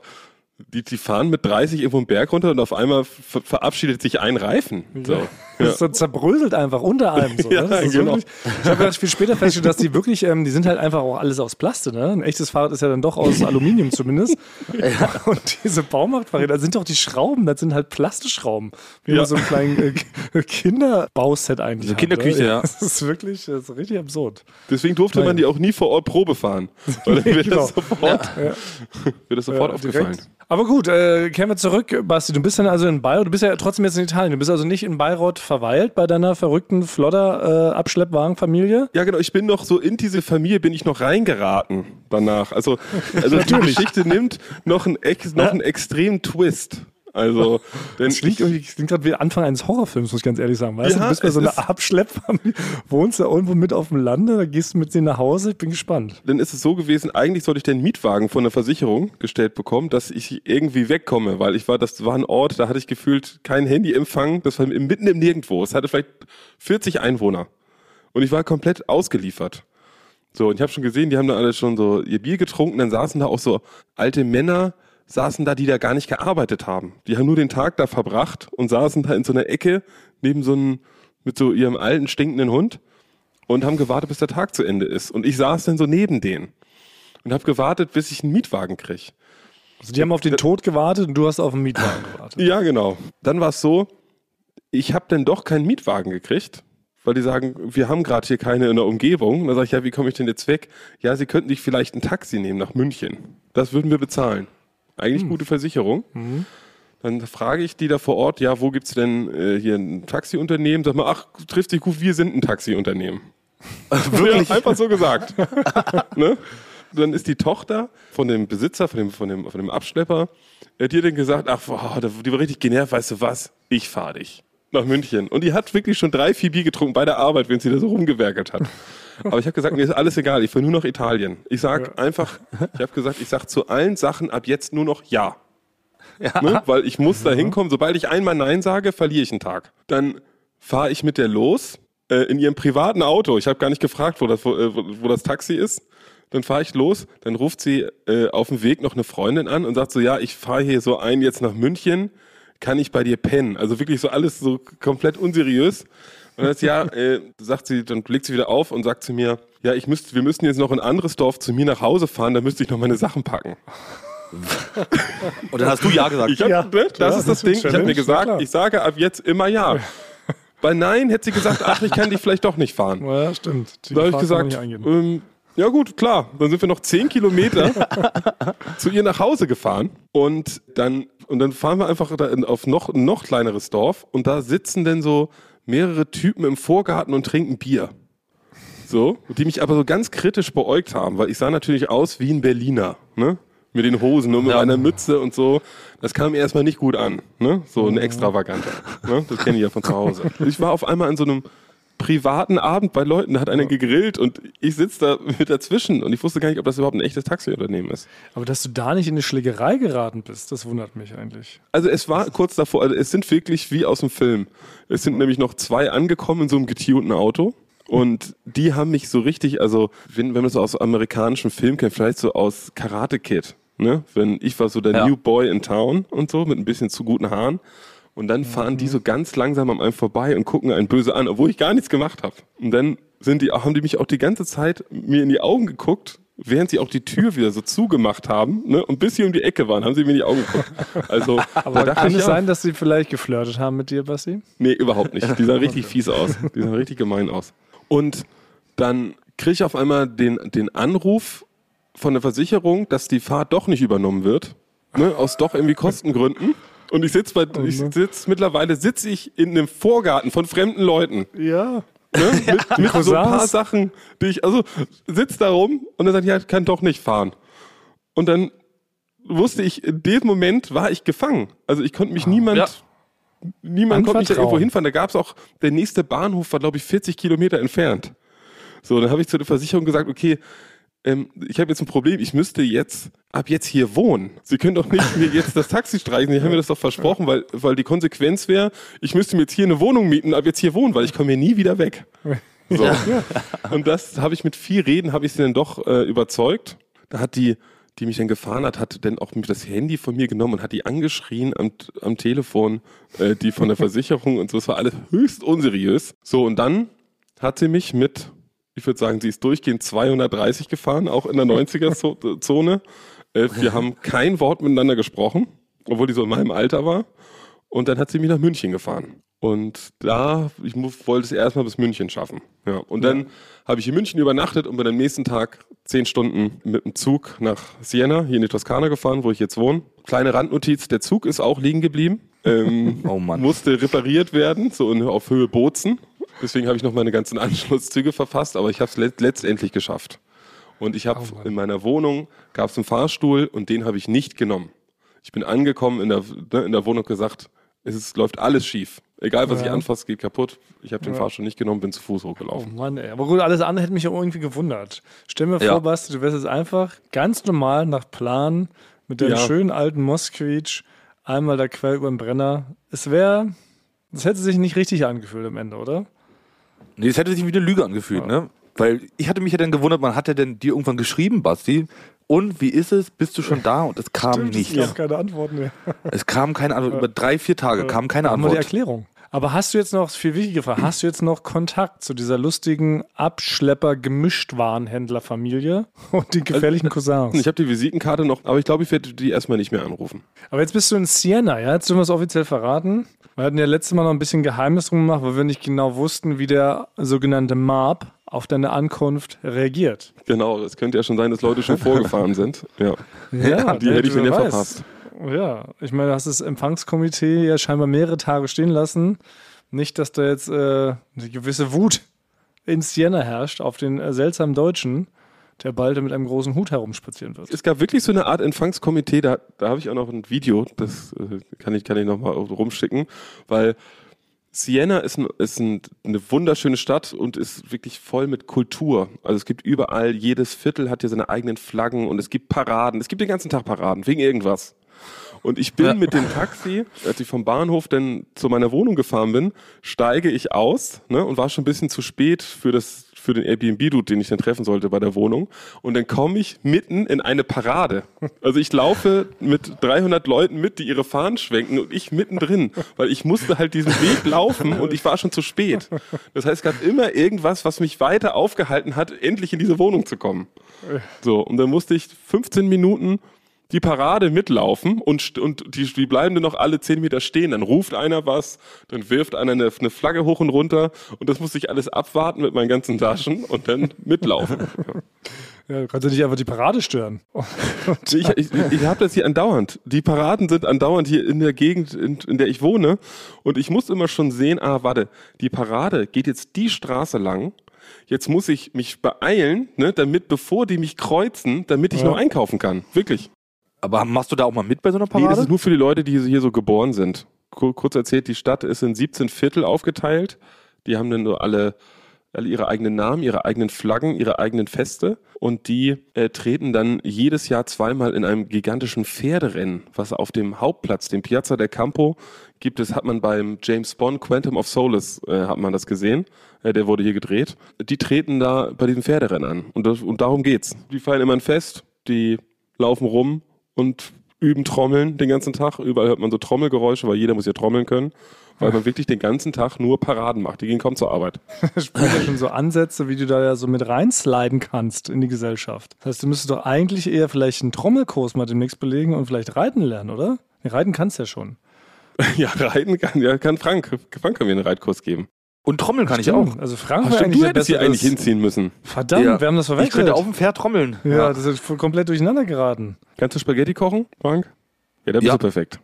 die, die fahren mit 30 irgendwo einen Berg runter und auf einmal ver verabschiedet sich ein Reifen. So. Das ist so zerbröselt einfach unter allem. So, Ja, ne? das ist genau. wirklich, ich habe ja viel später festgestellt, dass die wirklich, ähm, die sind halt einfach auch alles aus Plastik. Ne? Ein echtes Fahrrad ist ja dann doch aus Aluminium zumindest. Und diese Baumarktfahrräder sind doch die Schrauben, das sind halt Plastikschrauben. Wie Ja. bei so einem kleinen äh, Kinderbauset eigentlich. So hat, Kinderküche, ne? ja. Das ist wirklich das ist richtig absurd. Deswegen durfte man die auch nie vor Ort Probe fahren. Weil dann wird Genau. das sofort, wird das sofort Ja, aufgefallen. direkt. Aber gut, äh, kehren wir zurück, Basti. Du bist dann also in Bayreuth, du bist ja trotzdem jetzt in Italien. Du bist also nicht in Bayreuth verweilt bei deiner verrückten Flodder-Abschleppwagenfamilie. Ja, genau. Ich bin noch so in diese Familie bin ich noch reingeraten danach. Also, also die Geschichte nimmt noch einen, noch einen extremen Twist. Also, denn Das klingt, irgendwie, das klingt gerade wie Anfang eines Horrorfilms, muss ich ganz ehrlich sagen. Weißt du, Ja, du bist bei so einer Abschleppfamilie, wohnst da irgendwo mit auf dem Lande, da gehst du mit denen nach Hause. Ich bin gespannt. dann ist es so gewesen, eigentlich sollte ich den Mietwagen von der Versicherung gestellt bekommen, dass ich irgendwie wegkomme, weil ich war, das war ein Ort, da hatte ich gefühlt kein Handyempfang, das war mitten im Nirgendwo. Es hatte vielleicht 40 Einwohner. Und ich war komplett ausgeliefert. So, und ich habe schon gesehen, die haben da alle schon so ihr Bier getrunken, dann saßen da auch so alte Männer, saßen da, die da gar nicht gearbeitet haben. Die haben nur den Tag da verbracht und saßen da in so einer Ecke neben so einem, mit so ihrem alten, stinkenden Hund und haben gewartet, bis der Tag zu Ende ist. Und ich saß dann so neben denen und habe gewartet, bis ich einen Mietwagen krieg. Also die haben auf den Tod gewartet und du hast auf den Mietwagen gewartet. Ja, genau. Dann war es so, ich habe dann doch keinen Mietwagen gekriegt, weil die sagen, wir haben gerade hier keine in der Umgebung. Und dann sage ich, ja, wie komme ich denn jetzt weg? Ja, sie könnten dich vielleicht ein Taxi nehmen nach München. Das würden wir bezahlen. Eigentlich gute Versicherung. Dann frage ich die da vor Ort, ja, wo gibt's denn äh, hier ein Taxiunternehmen? Sag mal, ach, trifft dich gut, wir sind ein Taxiunternehmen. Wirklich? Ja, einfach so gesagt. ne? Dann ist die Tochter von dem Besitzer, von dem, von dem, von dem Abschlepper, äh, die hat dann gesagt, ach, boah, die war richtig genervt, weißt du was, ich fahre dich nach München. Und die hat wirklich schon drei, vier Bier getrunken bei der Arbeit, wenn sie da so rumgewerkelt hat. Aber ich habe gesagt, mir ist alles egal, ich fahre nur nach Italien. Ich sag einfach, ich habe gesagt, ich sag zu allen Sachen ab jetzt nur noch Ja. Ne? Weil ich muss da hinkommen, sobald ich einmal Nein sage, verliere ich einen Tag. Dann fahre ich mit der los äh, in ihrem privaten Auto. Ich habe gar nicht gefragt, wo das, wo, äh, wo wo das Taxi ist. Dann fahre ich los, dann ruft sie äh, auf dem Weg noch eine Freundin an und sagt so, ja, ich fahre hier so ein jetzt nach München, kann ich bei dir pennen? Also wirklich so alles so komplett unseriös. Und das ja, äh, sagt sie, dann blickt sie wieder auf und sagt zu mir, ja, ich müsste, wir müssten jetzt noch in ein anderes Dorf zu mir nach Hause fahren, da müsste ich noch meine Sachen packen. Und dann hast du Ja gesagt. Ich hab, Ja. ne, das Ja, ist das das Ding. Ich habe mir gesagt, klar. ich sage ab jetzt immer ja. Bei Nein hätte sie gesagt, ach, ich kann dich vielleicht doch nicht fahren. Ja, stimmt. Die Da habe ich gesagt, ähm, ja gut, klar. Dann sind wir noch zehn Kilometer zu ihr nach Hause gefahren und dann und dann fahren wir einfach auf noch ein noch kleineres Dorf und da sitzen dann so mehrere Typen im Vorgarten und trinken Bier. So, die mich aber so ganz kritisch beäugt haben, weil ich sah natürlich aus wie ein Berliner, ne? Mit den Hosen und mit Ja. einer Mütze und so. Das kam mir erstmal nicht gut an, ne? So ein extravaganter. Ne? Das kenne ich ja von zu Hause. Ich war auf einmal an so einem privaten Abend bei Leuten, da hat einer gegrillt und ich sitze da mit dazwischen und ich wusste gar nicht, ob das überhaupt ein echtes Taxiunternehmen ist. Aber dass du da nicht in eine Schlägerei geraten bist, das wundert mich eigentlich. Also es war kurz davor, also es sind wirklich wie aus dem Film. Es sind nämlich noch zwei angekommen in so einem getunten Auto. Und die haben mich so richtig, also wenn, wenn man das so aus amerikanischen Filmen kennt, vielleicht so aus Karate Kid, ne? Wenn ich war so der Ja. New Boy in Town und so, mit ein bisschen zu guten Haaren. Und dann fahren die so ganz langsam an einem vorbei und gucken einen böse an, obwohl ich gar nichts gemacht habe. Und dann sind die, haben die mich auch die ganze Zeit mir in die Augen geguckt, während sie auch die Tür wieder so zugemacht haben. Ne? Und bis sie um die Ecke waren, haben sie mir in die Augen geguckt. Also, Aber da kann es ja, sein, dass sie vielleicht geflirtet haben mit dir, Basti? Nee, überhaupt nicht. Die sahen richtig fies aus. Die sahen richtig gemein aus. Und dann kriege ich auf einmal den, den Anruf von der Versicherung, dass die Fahrt doch nicht übernommen wird. Ne, aus doch irgendwie Kostengründen. Und ich sitze bei, ich sitz, mittlerweile sitze ich in einem Vorgarten von fremden Leuten. Ja. Ne, mit mit so ein paar. Sachen, die ich, also sitzt da rum und er sagt, ja, ich kann doch nicht fahren. Und dann wusste ich, in dem Moment war ich gefangen. Also ich konnte mich niemand, Ja. niemand konnte mich da irgendwo hinfahren. Da gab es auch, der nächste Bahnhof war, glaube ich, 40 Kilometer entfernt. So, dann habe ich zu der Versicherung gesagt, okay, ähm, ich habe jetzt ein Problem, ich müsste jetzt ab jetzt hier wohnen. Sie können doch nicht mir jetzt das Taxi streichen, Sie haben mir das doch versprochen, weil, weil die Konsequenz wäre, ich müsste mir jetzt hier eine Wohnung mieten, ab jetzt hier wohnen, weil ich komme hier nie wieder weg. So. Und das habe ich mit viel Reden, habe ich sie dann doch äh, überzeugt. Da hat die, die mich dann gefahren hat, hat dann auch das Handy von mir genommen und hat die angeschrien am, am Telefon, äh, die von der Versicherung und so. Es war alles höchst unseriös. So, und dann hat sie mich mit, ich würde sagen, sie ist durchgehend 230 gefahren, auch in der 90er-Zone. Äh, wir haben kein Wort miteinander gesprochen, obwohl die so in meinem Alter war. Und dann hat sie mich nach München gefahren. Und da, ich wollte es erstmal bis München schaffen. Ja. Und dann habe ich in München übernachtet und bin am nächsten Tag zehn Stunden mit dem Zug nach Siena, hier in die Toskana gefahren, wo ich jetzt wohne. Kleine Randnotiz, der Zug ist auch liegen geblieben. Ähm, Oh Mann. Musste repariert werden, so auf Höhe Bozen. Deswegen habe ich noch meine ganzen Anschlusszüge verfasst, aber ich habe es let letztendlich geschafft. Und ich habe in meiner Wohnung gab es einen Fahrstuhl und den habe ich nicht genommen. Ich bin angekommen in der, ne, in der Wohnung gesagt, es ist, läuft alles schief. Egal was Ja. ich anfasse, geht kaputt. Ich habe den Fahrstuhl nicht genommen, bin zu Fuß Oh hochgelaufen. Mann, ey. Aber gut, alles andere hätte mich auch irgendwie gewundert. Stell mir Ja. vor, Basti, du wärst jetzt einfach ganz normal nach Plan mit deinem Ja. schönen alten Moskwitsch einmal da quer über den Brenner. Es wäre, das hätte sich nicht richtig angefühlt am Ende, oder? Nee, das hätte sich wie eine Lüge angefühlt, ne? Weil ich hatte mich ja dann gewundert, man hat ja denn dir irgendwann geschrieben, Basti. Und wie ist es? Bist du schon da? Und es kam Es nichts. gab keine Antworten mehr. Es kam keine Antwort. Über drei, vier Tage kam keine Machen wir die Antwort. Erklärung. Aber hast du jetzt noch, viel wichtiger Frage, hast du jetzt noch Kontakt zu dieser lustigen Abschlepper-Gemischtwarenhändlerfamilie und die gefährlichen Cousins? Ich habe die Visitenkarte noch, aber ich glaube, ich werde die erstmal nicht mehr anrufen. Aber jetzt bist du in Siena, ja? Jetzt dürfen wir es offiziell verraten. Wir hatten ja letztes Mal noch ein bisschen Geheimnis drum gemacht, weil wir nicht genau wussten, wie der sogenannte MAP auf deine Ankunft reagiert. Genau, es könnte ja schon sein, dass Leute schon vorgefahren sind. Ja, Ja, die hätte ich wer ja verpasst. Ja, ich meine, du hast das Empfangskomitee ja scheinbar mehrere Tage stehen lassen. Nicht, dass da jetzt äh, eine gewisse Wut in Siena herrscht auf den äh, seltsamen Deutschen, der bald mit einem großen Hut herumspazieren wird. Es gab wirklich so eine Art Empfangskomitee, da, da habe ich auch noch ein Video, das äh, kann ich, kann ich nochmal rumschicken, weil Siena ist, ein, ist ein, eine wunderschöne Stadt und ist wirklich voll mit Kultur. Also es gibt überall, jedes Viertel hat hier seine eigenen Flaggen und es gibt Paraden. Es gibt den ganzen Tag Paraden, wegen irgendwas. Und ich bin mit dem Taxi, als ich vom Bahnhof dann zu meiner Wohnung gefahren bin, steige ich aus ne, und war schon ein bisschen zu spät für, das, für den Airbnb-Dude, den ich dann treffen sollte bei der Wohnung. Und dann komme ich mitten in eine Parade. Also ich laufe mit 300 Leuten mit, die ihre Fahnen schwenken und ich mittendrin, weil ich musste halt diesen Weg laufen und ich war schon zu spät. Das heißt, es gab immer irgendwas, was mich weiter aufgehalten hat, endlich in diese Wohnung zu kommen. So, und dann musste ich 15 Minuten die Parade mitlaufen und, und die, die bleiben dann noch alle 10 Meter stehen. Dann ruft einer was, dann wirft einer eine, eine Flagge hoch und runter und das musste ich alles abwarten mit meinen ganzen Taschen und dann mitlaufen. Ja, du kannst ja nicht einfach die Parade stören. Ich, ich, ich habe das hier andauernd. Die Paraden sind andauernd hier in der Gegend, in, in der ich wohne. Und ich muss immer schon sehen, ah, warte, die Parade geht jetzt die Straße lang. Jetzt muss ich mich beeilen, ne, damit, bevor die mich kreuzen, damit ich Ja. noch einkaufen kann. Wirklich. Aber machst du da auch mal mit bei so einer Nee, das Parade? ist nur für die Leute, die hier so geboren sind. Kur- Kurz erzählt, die Stadt ist in 17 Viertel aufgeteilt. Die haben dann nur alle, alle ihre eigenen Namen, ihre eigenen Flaggen, ihre eigenen Feste. Und die äh, treten dann jedes Jahr zweimal in einem gigantischen Pferderennen, was auf dem Hauptplatz, dem Piazza del Campo, gibt es, hat man beim James Bond Quantum of Solace, äh, hat man das gesehen. Äh, der wurde hier gedreht. Die treten da bei diesem Pferderennen an. Und, das, und darum geht's. Die feiern immer ein Fest, die laufen rum und üben Trommeln den ganzen Tag. Überall hört man so Trommelgeräusche, weil jeder muss ja trommeln können. Weil man wirklich den ganzen Tag nur Paraden macht. Die gehen kaum zur Arbeit. spielt ja schon so Ansätze, wie du da ja so mit reinsliden kannst in die Gesellschaft. Das heißt, du müsstest doch eigentlich eher vielleicht einen Trommelkurs mal demnächst belegen und vielleicht reiten lernen, oder? Nee, reiten kannst du ja schon. Ja, reiten kann, ja, kann Frank. Frank kann mir einen Reitkurs geben. Und trommeln kann ich auch. Stimmt. Also Frank Ach, stimmt, du hättest hier eigentlich hinziehen müssen. Verdammt, Ja. wir haben das Ich verwechselt. könnte auf dem Pferd trommeln. ja, das ist voll- komplett durcheinander geraten. Kannst du Spaghetti kochen, Frank? Ja, dann bist Ja. du perfekt.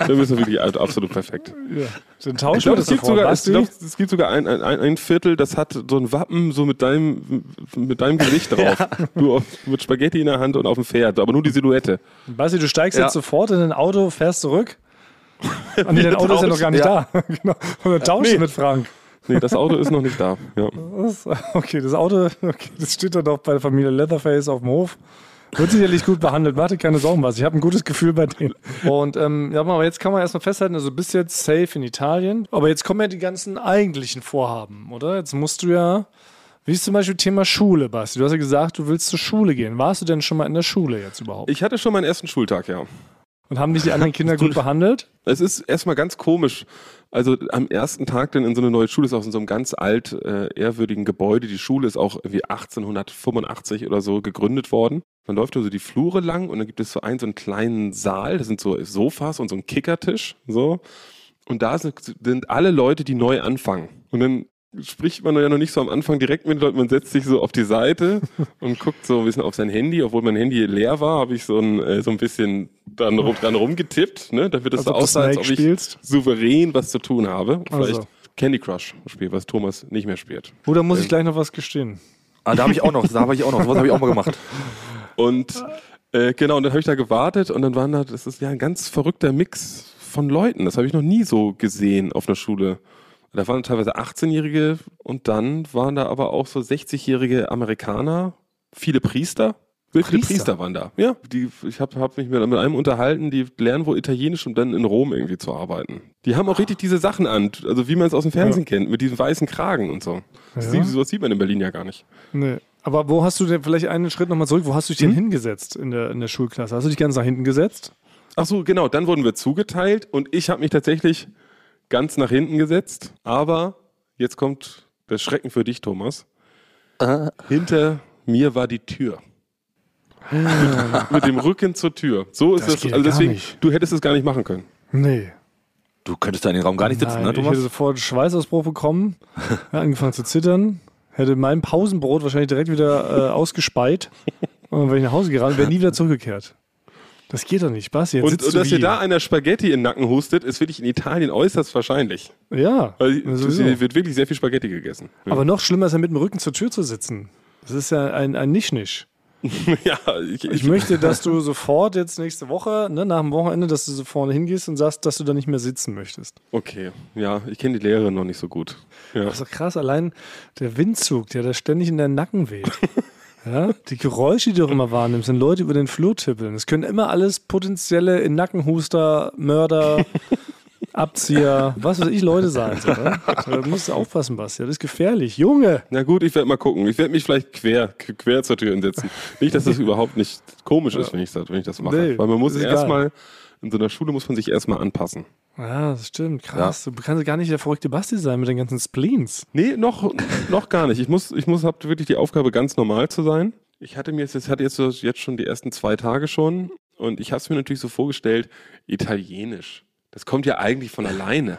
dann bist du wirklich absolut perfekt. Ja. Dann Ich tauschen wir glaube, das es gibt sogar, es, glaub, es gibt sogar ein, ein, ein Viertel, das hat so ein Wappen so mit deinem, mit deinem Gesicht drauf. Du auf, mit Spaghetti in der Hand und auf dem Pferd, aber nur die Silhouette. Basti, du steigst Ja. jetzt sofort in ein Auto, fährst zurück. Ah, nee, dein Auto ist ja noch gar nicht Ja. da. genau. Und dann tauschst du Nee. mit Frank. Nee, das Auto ist noch nicht da. Ja. Das, okay, das Auto, okay, das steht dann doch bei der Familie Leatherface auf dem Hof. Wird sicherlich gut behandelt. Warte, keine Sorgen was. Ich habe ein gutes Gefühl bei denen. Und ähm, ja, aber jetzt kann man erstmal festhalten, also du bist jetzt safe in Italien. Aber jetzt kommen ja die ganzen eigentlichen Vorhaben, oder? Jetzt musst du ja, wie ist zum Beispiel Thema Schule, Basti? Du hast ja gesagt, du willst zur Schule gehen. Warst du denn schon mal in der Schule jetzt überhaupt? Ich hatte schon meinen ersten Schultag, ja. Und haben dich die anderen Kinder gut behandelt? Es ist erstmal ganz komisch. Also am ersten Tag dann in so eine neue Schule ist auch in so einem ganz alt, äh, ehrwürdigen Gebäude. Die Schule ist auch irgendwie 1885 oder so gegründet worden. Man läuft also die Flure lang und dann gibt es so einen, so einen kleinen Saal. Das sind so Sofas und so ein Kickertisch. So. Und da sind, sind alle Leute, die neu anfangen. Und dann spricht man ja noch nicht so am Anfang direkt mit den Leuten, man setzt sich so auf die Seite und guckt so ein bisschen auf sein Handy, obwohl mein Handy leer war, habe ich so ein, äh, so ein bisschen dran, rum, dran rumgetippt, ne, damit es Als so aussah, als ob ich spielst? souverän was zu tun habe. Vielleicht Also. Candy Crush spielt, was Thomas nicht mehr spielt. Oh, da muss ich gleich noch was gestehen. Ah, da habe ich auch noch, da habe ich auch noch, sowas habe ich auch mal gemacht. Und äh, genau, und dann habe ich da gewartet und dann waren da, das ist ja ein ganz verrückter Mix von Leuten. Das habe ich noch nie so gesehen auf einer Schule. Da waren teilweise 18-Jährige und dann waren da aber auch so 60-jährige Amerikaner, viele Priester. Sehr viele Priester? Priester waren da. Ja, die, ich habe hab mich mit, mit einem unterhalten, die lernen wohl Italienisch, um dann in Rom irgendwie zu arbeiten. Die haben auch richtig diese Sachen an, also wie man es aus dem Fernsehen kennt, mit diesem weißen Kragen und so. Das Ja. sieht, sowas sieht man in Berlin ja gar nicht. Nee. Aber wo hast du denn, vielleicht einen Schritt nochmal zurück, wo hast du dich denn Hm? hingesetzt in der, in der Schulklasse? Hast du dich ganz nach hinten gesetzt? Ach so, genau. Dann wurden wir zugeteilt und ich habe mich tatsächlich ganz nach hinten gesetzt. Aber jetzt kommt das Schrecken für dich, Thomas. Hinter mir war die Tür. Mit dem Rücken zur Tür. So ist Das das. also gar deswegen, nicht. du hättest es gar nicht machen können. Nee. Du könntest da in den Raum gar nicht sitzen, Nein, ne, ich Thomas? hätte sofort einen Schweißausbruch bekommen, angefangen zu zittern, hätte mein Pausenbrot wahrscheinlich direkt wieder äh, ausgespeit und dann wäre ich nach Hause gerannt wäre nie wieder zurückgekehrt. Das geht doch nicht, Basti. Jetzt Und, und dass dir da einer Spaghetti in den Nacken hustet, ist wirklich in Italien äußerst wahrscheinlich. Ja, Weil es wird wirklich sehr viel Spaghetti gegessen. aber noch schlimmer ist ja mit dem Rücken zur Tür zu sitzen. Das ist ja ein, ein Nisch-Nisch. ja, ich, Ich möchte, dass du sofort jetzt nächste Woche, ne, nach dem Wochenende, dass du so vorne hingehst und sagst, dass du da nicht mehr sitzen möchtest. Okay, ja, ich kenne die Lehrerin noch nicht so gut. Ja. Das ist doch krass, allein der Windzug, der da ständig in deinen Nacken weht. Ja, die Geräusche, die du auch immer wahrnimmst, wenn Leute über den Flur tippeln. Es können immer alles potenzielle in Nackenhuster, Mörder, Abzieher, was weiß ich, Leute sein. So, ne? Da musst du aufpassen, Basti. Das ist gefährlich. Junge! Na gut, ich werde mal gucken. Ich werde mich vielleicht quer, quer zur Tür hinsetzen. Nicht, dass das überhaupt nicht komisch ist, wenn ich das, wenn ich das mache. Nee, Weil man muss ist egal. In so einer Schule muss man sich erstmal anpassen. Ja, das stimmt. Krass. Du kannst gar nicht der verrückte Basti sein mit den ganzen Spleens. Nee, noch, noch gar nicht. Ich muss, ich muss, hab wirklich die Aufgabe, ganz normal zu sein. Ich hatte mir jetzt, hatte jetzt, jetzt schon die ersten zwei Tage schon und ich habe es mir natürlich so vorgestellt, Italienisch. Das kommt ja eigentlich von alleine.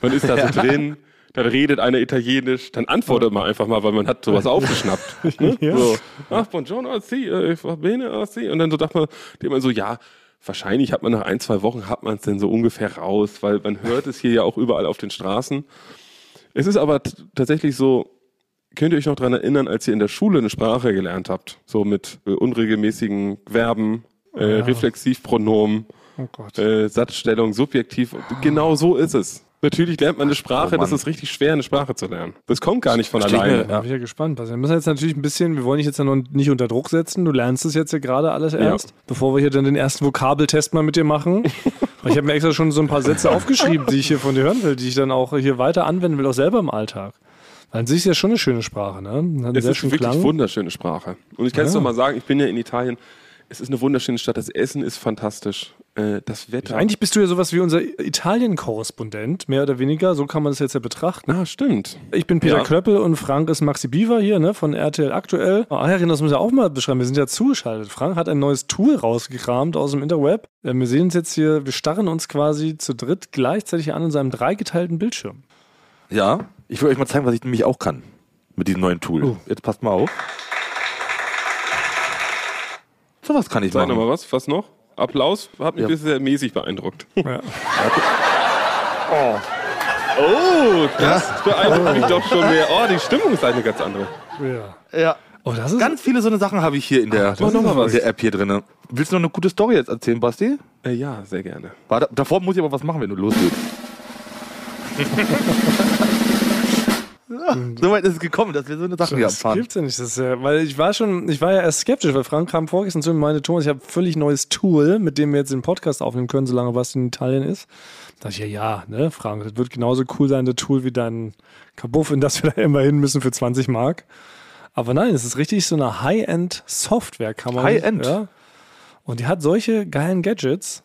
Man ist da so drin, dann redet einer Italienisch, dann antwortet man einfach mal, weil man hat sowas aufgeschnappt. Ne? Ja. So, ach, buongiorno, sì, äh, va bene, sì. Und dann so dachte man, man so, ja, wahrscheinlich hat man nach ein, zwei Wochen, hat man es denn so ungefähr raus, weil man hört es hier ja auch überall auf den Straßen. Es ist aber tatsächlich so, könnt ihr euch noch daran erinnern, als ihr in der Schule eine Sprache gelernt habt? So mit äh, unregelmäßigen Verben, äh, Ja. Reflexivpronomen, Oh äh, Satzstellung, Subjektiv. Genau so ist es. Natürlich lernt man eine Sprache, Oh das ist richtig schwer, eine Sprache zu lernen. Das kommt gar nicht von Stell ich mir- alleine. Da bin ich ja gespannt. Wir müssen jetzt natürlich ein bisschen, wir wollen dich jetzt ja noch nicht unter Druck setzen. Du lernst es jetzt ja gerade alles ernst, bevor wir hier dann den ersten Vokabeltest mal mit dir machen. Ich habe mir extra schon so ein paar Sätze aufgeschrieben, die ich hier von dir hören will, die ich dann auch hier weiter anwenden will, auch selber im Alltag. Weil an sich ist ja schon eine schöne Sprache, ne? Hat Es sehr ist wirklich Klang. wunderschöne Sprache. Und ich kann es Ja. doch mal sagen, ich bin ja in Italien. Es ist eine wunderschöne Stadt. Das Essen ist fantastisch. Äh, das Wetter. Eigentlich bist du ja sowas wie unser Italien-Korrespondent, mehr oder weniger. So kann man das jetzt ja betrachten. Ah, stimmt. Ich bin Peter Ja. Klöppel und Frank ist Maxi Biewer hier, ne, von RTL aktuell. Ah, Herrin, das muss ja auch mal beschreiben. Wir sind ja zugeschaltet. Frank hat ein neues Tool rausgekramt aus dem Interweb. Äh, Wir sehen uns jetzt hier, wir starren uns quasi zu dritt gleichzeitig an in seinem dreigeteilten Bildschirm. Ja, ich will euch mal zeigen, was ich nämlich auch kann mit diesem neuen Tool. Oh. Jetzt passt mal auf. So was kann ich Sag machen. nochmal was. Was noch? Applaus hat mich Ja. bisher mäßig beeindruckt. Ja. Oh, das beeindruckt mich doch schon mehr. Oh, die Stimmung ist eine ganz andere. ja. Ja. Oh, das ist Ganz viele so eine Sachen habe ich hier in der, ist noch was. in der App hier drin. Willst du noch eine gute Story jetzt erzählen, Basti? Äh, ja, sehr gerne. Warte, davor muss ich aber was machen, wenn du losgehst. So weit ist es gekommen, dass wir so eine Sache Das abfahren. gibt's ja nicht. Das ja, weil ich war schon, ich war ja erst skeptisch, weil Frank kam vorgestern zu mir und meinte, Thomas, ich habe ein völlig neues Tool, mit dem wir jetzt den Podcast aufnehmen können, solange was in Italien ist. Da dachte ich, ja, ja, ne, Frank, das wird genauso cool sein, das Tool, wie dein Kabuff, in das wir da immer hin müssen für 20 Mark. Aber nein, es ist richtig so eine High-End-Software, kann man High-End? Ja. Und die hat solche geilen Gadgets.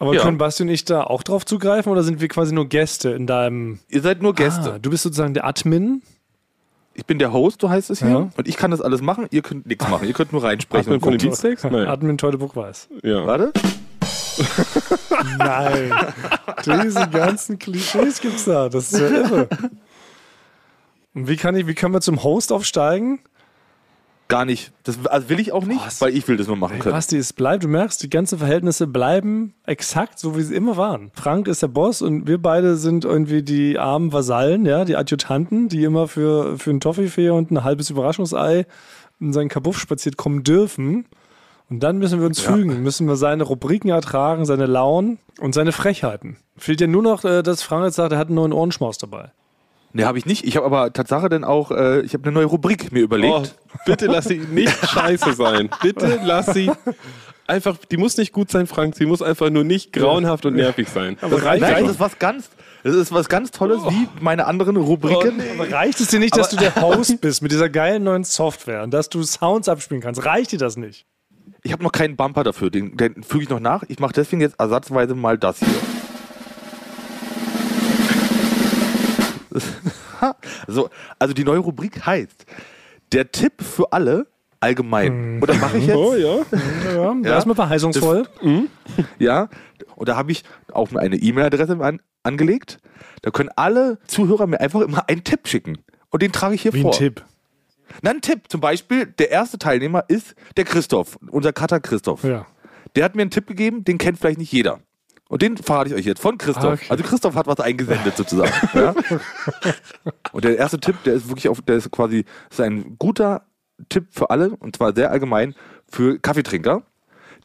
Aber Ja. können Basti und ich da auch drauf zugreifen oder sind wir quasi nur Gäste in deinem. Ihr seid nur Gäste. Ah, du bist sozusagen der Admin. Ich bin der Host, so heißt es hier. Ja. Und ich kann das alles machen. Ihr könnt nichts machen. Ihr könnt nur reinsprechen. Und von den. Beatsteaks? Nein. Admin Teutoburg weiß. Ja. Warte. Nein. Diese ganzen Klischees gibt's da. Das ist ja irre. Und wie kann ich, wie können wir zum Host aufsteigen? Gar nicht. Das also will ich auch nicht, es- weil ich will das nur machen Hey, können. Basti, es bleibt, du merkst, die ganzen Verhältnisse bleiben exakt so, wie sie immer waren. Frank ist der Boss und wir beide sind irgendwie die armen Vasallen, ja, die Adjutanten, die immer für, für einen Toffifee und ein halbes Überraschungsei in seinen Kabuff spaziert kommen dürfen. Und dann müssen wir uns fügen, müssen wir seine Rubriken ertragen, seine Launen und seine Frechheiten. Fehlt ja nur noch, äh, dass Frank jetzt sagt, er hat einen neuen Ohrenschmaus dabei. Nee, habe ich nicht. Ich habe aber Tatsache dann auch, äh, ich habe eine neue Rubrik mir Oh, überlegt. bitte lass sie nicht scheiße sein. Bitte lass sie einfach, die muss nicht gut sein, Frank. Sie muss einfach nur nicht grauenhaft und nervig sein. Das reicht Nein, das einfach. ist was ganz, das ist was ganz Tolles, wie meine anderen Rubriken. Aber reicht es dir nicht, dass du der Host bist mit dieser geilen neuen Software und dass du Sounds abspielen kannst? Reicht dir das nicht? Ich habe noch keinen Bumper dafür, den, den füge ich noch nach. Ich mache deswegen jetzt ersatzweise mal das hier. so, also die neue Rubrik heißt der Tipp für alle allgemein. Und das mache ich jetzt. Oh ja. Ja, Ja. erstmal verheißungsvoll. Ja, und da habe ich auch eine E-Mail-Adresse an, angelegt. Da können alle Zuhörer mir einfach immer einen Tipp schicken. Und den trage ich hier Wie vor. ein Tipp. Na, ein Tipp. Zum Beispiel, der erste Teilnehmer ist der Christoph, unser Cutter Christoph. Ja. Der hat mir einen Tipp gegeben, den kennt vielleicht nicht jeder. Und den verrate ich euch jetzt von Christoph. Ah, okay. Also Christoph hat was eingesendet sozusagen. ja? Und der erste Tipp, der ist wirklich auf, der ist quasi, ist ein guter Tipp für alle, und zwar sehr allgemein für Kaffeetrinker,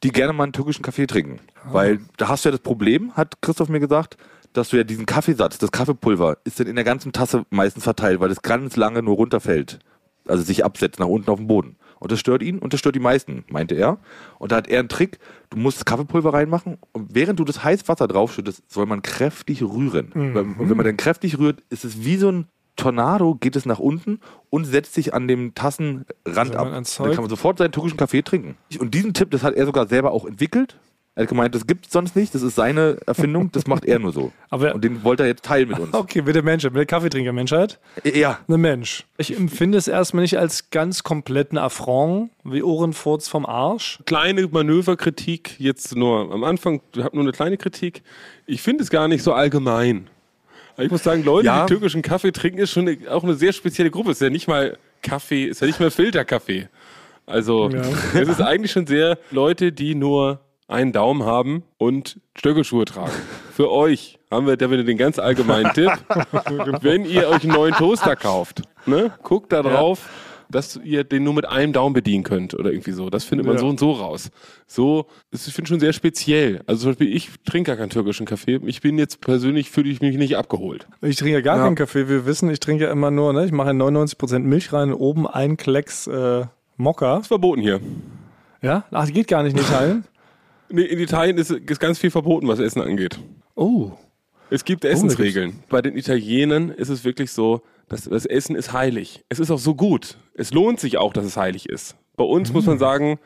die gerne mal einen türkischen Kaffee trinken. Ah. Weil da hast du ja das Problem, hat Christoph mir gesagt, dass du ja diesen Kaffeesatz, das Kaffeepulver, ist dann in der ganzen Tasse meistens verteilt, weil es ganz lange nur runterfällt. Also sich absetzt nach unten auf den Boden. Und das stört ihn und das stört die meisten, meinte er. Und da hat er einen Trick, du musst Kaffeepulver reinmachen und während du das heiße Wasser draufschüttest, soll man kräftig rühren. Mhm. Und wenn man dann kräftig rührt, ist es wie so ein Tornado, geht es nach unten und setzt sich an dem Tassenrand Also ab. Dann kann man sofort seinen türkischen Kaffee trinken. Und diesen Tipp, das hat er sogar selber auch entwickelt. Er hat gemeint, das gibt es sonst nicht, das ist seine Erfindung, das macht er nur so. Aber- und den wollte er jetzt teilen mit uns. Okay, mit der Menschheit, mit der Kaffeetrinker-Menschheit. Ja, Eine Mensch. Ich empfinde es erstmal nicht als ganz kompletten Affront, wie Ohrenfurz vom Arsch. Kleine Manöverkritik, jetzt nur am Anfang, ich habe nur eine kleine Kritik. Ich finde es gar nicht so allgemein. Ich muss sagen, Leute, Ja. die türkischen Kaffee trinken, ist schon eine, auch eine sehr spezielle Gruppe. Ist ja nicht mal Kaffee, ist ja nicht mal Filterkaffee. Also Ja. es ist eigentlich schon sehr Leute, die nur einen Daumen haben und Stöckelschuhe tragen. Für euch haben wir da wieder den ganz allgemeinen Tipp. Wenn ihr euch einen neuen Toaster kauft, ne, guckt da drauf, dass ihr den nur mit einem Daumen bedienen könnt oder irgendwie so. Das findet man Ja. so und so raus. So, das ich finde schon sehr speziell. Also zum Beispiel, ich trinke gar keinen türkischen Kaffee. Ich bin jetzt persönlich, fühle ich mich nicht abgeholt. Ich trinke ja gar Ja. keinen Kaffee. Wir wissen, ich trinke ja immer nur, ne, ich mache 99% Milch rein, oben ein Klecks äh, Mokka. ist verboten hier. Ja? Ach, geht gar nicht in Italien. Nee, In Italien ist, ist ganz viel verboten, was Essen angeht. Oh. Es gibt Essensregeln. Bei den Italienern ist es wirklich so, dass das Essen ist heilig. Es ist auch so gut. Es lohnt sich auch, dass es heilig ist. Bei uns muss man sagen,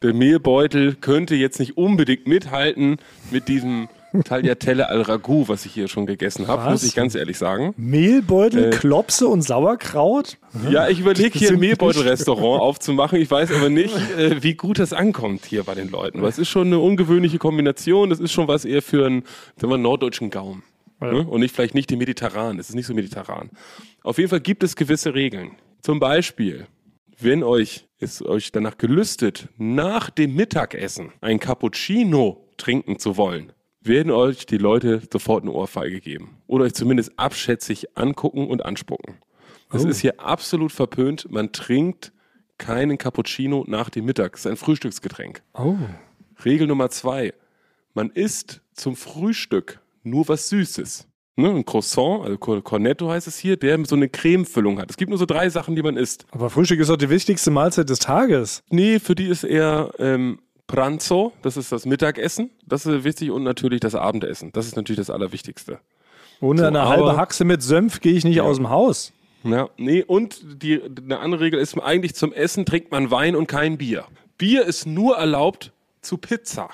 der Mehlbeutel könnte jetzt nicht unbedingt mithalten mit diesem Tagliatelle al Ragout, was ich hier schon gegessen habe, muss ich ganz ehrlich sagen. Mehlbeutel, Äh. Klopse und Sauerkraut? Ja, ich überlege hier ein Mehlbeutelrestaurant aufzumachen. Ich weiß aber nicht, äh, wie gut das ankommt hier bei den Leuten. Weil es ist schon eine ungewöhnliche Kombination. Das ist schon was eher für einen, sagen wir, norddeutschen Gaumen. Ne? Und nicht vielleicht nicht den mediterran. Es ist nicht so mediterran. Auf jeden Fall gibt es gewisse Regeln. Zum Beispiel, wenn euch es euch danach gelüstet, nach dem Mittagessen ein Cappuccino trinken zu wollen, werden euch die Leute sofort eine Ohrfeige geben. Oder euch zumindest abschätzig angucken und anspucken. Das ist hier absolut verpönt. Man trinkt keinen Cappuccino nach dem Mittag. Das ist ein Frühstücksgetränk. Oh. Regel Nummer zwei. Man isst zum Frühstück nur was Süßes. Ne, ein Croissant, also Cor- Cornetto heißt es hier, der so eine Cremefüllung hat. Es gibt nur so drei Sachen, die man isst. Aber Frühstück ist doch die wichtigste Mahlzeit des Tages. Nee, für die ist eher ähm, Pranzo, das ist das Mittagessen, das ist wichtig und natürlich das Abendessen. Das ist natürlich das Allerwichtigste. Ohne So, eine halbe Haxe mit Senf gehe ich nicht aus dem Haus. Ja, nee, und die, eine andere Regel ist eigentlich zum Essen trinkt man Wein und kein Bier. Bier ist nur erlaubt zu Pizza.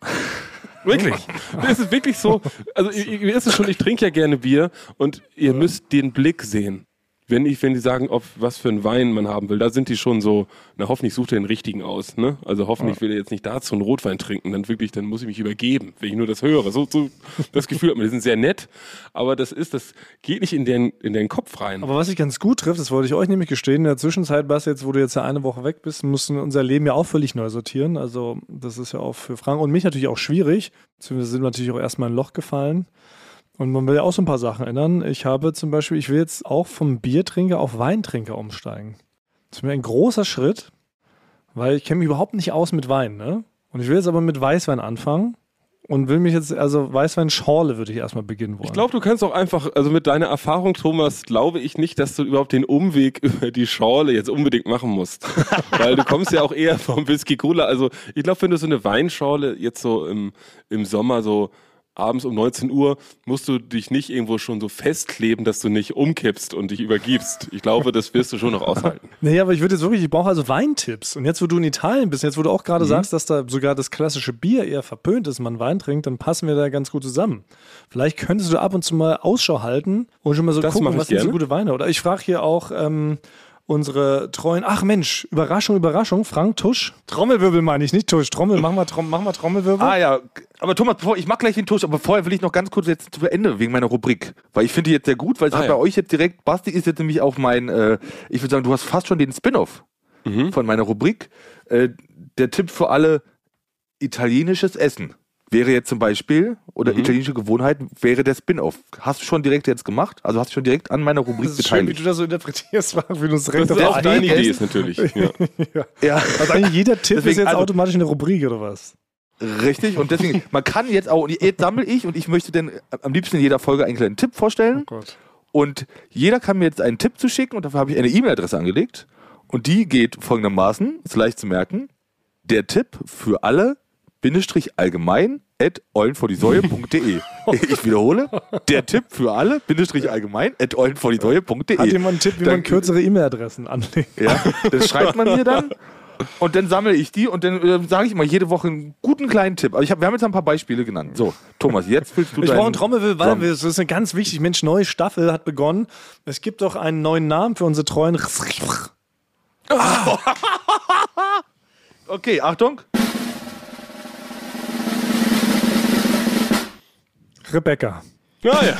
Wirklich. Das ist wirklich so. Also, ihr, ihr wisst es schon, ich trinke ja gerne Bier und ihr müsst den Blick sehen. Wenn ich, wenn die sagen, ob was für einen Wein man haben will, da sind die schon so, na hoffentlich sucht er den richtigen aus, ne? Also hoffentlich will er jetzt nicht dazu einen Rotwein trinken, dann wirklich, dann muss ich mich übergeben, wenn ich nur das höre. So, so das Gefühl hat man, die sind sehr nett, aber das ist, das geht nicht in den, in den Kopf rein. Aber was ich ganz gut trifft, das wollte ich euch nämlich gestehen, in der Zwischenzeit, Bas, jetzt, wo du jetzt ja eine Woche weg bist, mussten unser Leben ja auch völlig neu sortieren. Also das ist ja auch für Frank und mich natürlich auch schwierig. Beziehungsweise sind wir natürlich auch erstmal in ein Loch gefallen. Und man will ja auch so ein paar Sachen ändern. Ich habe zum Beispiel, ich will jetzt auch vom Biertrinker auf Weintrinker umsteigen. Das ist mir ein großer Schritt, weil ich kenne mich überhaupt nicht aus mit Wein, ne? Und ich will jetzt aber mit Weißwein anfangen und will mich jetzt, also Weißwein-Schorle würde ich erstmal beginnen wollen. Ich glaube, du kannst auch einfach, also mit deiner Erfahrung, Thomas, glaube ich nicht, dass du überhaupt den Umweg über die Schorle jetzt unbedingt machen musst. Weil du kommst ja auch eher vom Whisky Cola. Also ich glaube, wenn du so eine Weinschorle jetzt so im, im Sommer so abends um 19 Uhr musst du dich nicht irgendwo schon so festkleben, dass du nicht umkippst und dich übergibst. Ich glaube, das wirst du schon noch aushalten. Nee, aber ich würde jetzt wirklich, ich brauche also Weintipps. Und jetzt, wo du in Italien bist, jetzt, wo du auch gerade sagst, dass da sogar das klassische Bier eher verpönt ist, man Wein trinkt, dann passen wir da ganz gut zusammen. Vielleicht könntest du ab und zu mal Ausschau halten und schon mal so Das gucken, was sind so gerne. gute Weine. Oder ich frage hier auch ähm, unsere treuen, ach Mensch, Überraschung, Überraschung, Frank Tusch. Trommelwirbel meine ich, nicht Tusch. Trommel, mach mal, Trom mach mal Trommelwirbel. Ah ja, aber Thomas, bevor, ich mach gleich den Tusch, aber vorher will ich noch ganz kurz jetzt zu Ende wegen meiner Rubrik. Weil ich finde die jetzt sehr gut, weil es Ah, hat ja. bei euch jetzt direkt, Basti ist jetzt nämlich auch mein, äh, ich würde sagen, du hast fast schon den Spin-off Mhm. von meiner Rubrik. Äh, der Tipp für alle italienisches Essen wäre jetzt zum Beispiel, oder Mhm. italienische Gewohnheiten wäre der Spin-off. Hast du schon direkt jetzt gemacht? Also hast du schon direkt an meiner Rubrik das ist schön, wie beteiligt? du das so interpretierst, Frank, wie du uns direkt Das ist auf deine Idee ist natürlich. Ja. ja. Also eigentlich jeder Tipp ist Deswegen, jetzt also- automatisch eine Rubrik oder was? Richtig, und deswegen, man kann jetzt auch, jetzt sammle ich und ich möchte dann am liebsten in jeder Folge einen kleinen Tipp vorstellen. Gott. Und jeder kann mir jetzt einen Tipp zuschicken und dafür habe ich eine E-Mail-Adresse angelegt. Und die geht folgendermaßen, ist leicht zu merken. Der Tipp für alle, Bindestrich allgemein, at eulenvordiesäue.de. Ich wiederhole, der Tipp für alle, Bindestrich allgemein, at eulenvordiesäue.de. Hat jemand einen Tipp, wie Dann- man kürzere E-Mail-Adressen anlegt? Ja, das schreibt man mir dann. Und dann sammle ich die und dann äh, sage ich immer jede Woche einen guten kleinen Tipp. Aber ich hab, wir haben jetzt ein paar Beispiele genannt. So, Thomas, jetzt willst du Ich brauche einen Trommelwirbel, weil wir- das ist eine ganz wichtig. Mensch, neue Staffel hat begonnen. Es gibt doch einen neuen Namen für unsere treuen. Okay, Achtung. Rebecca. Ja, ja.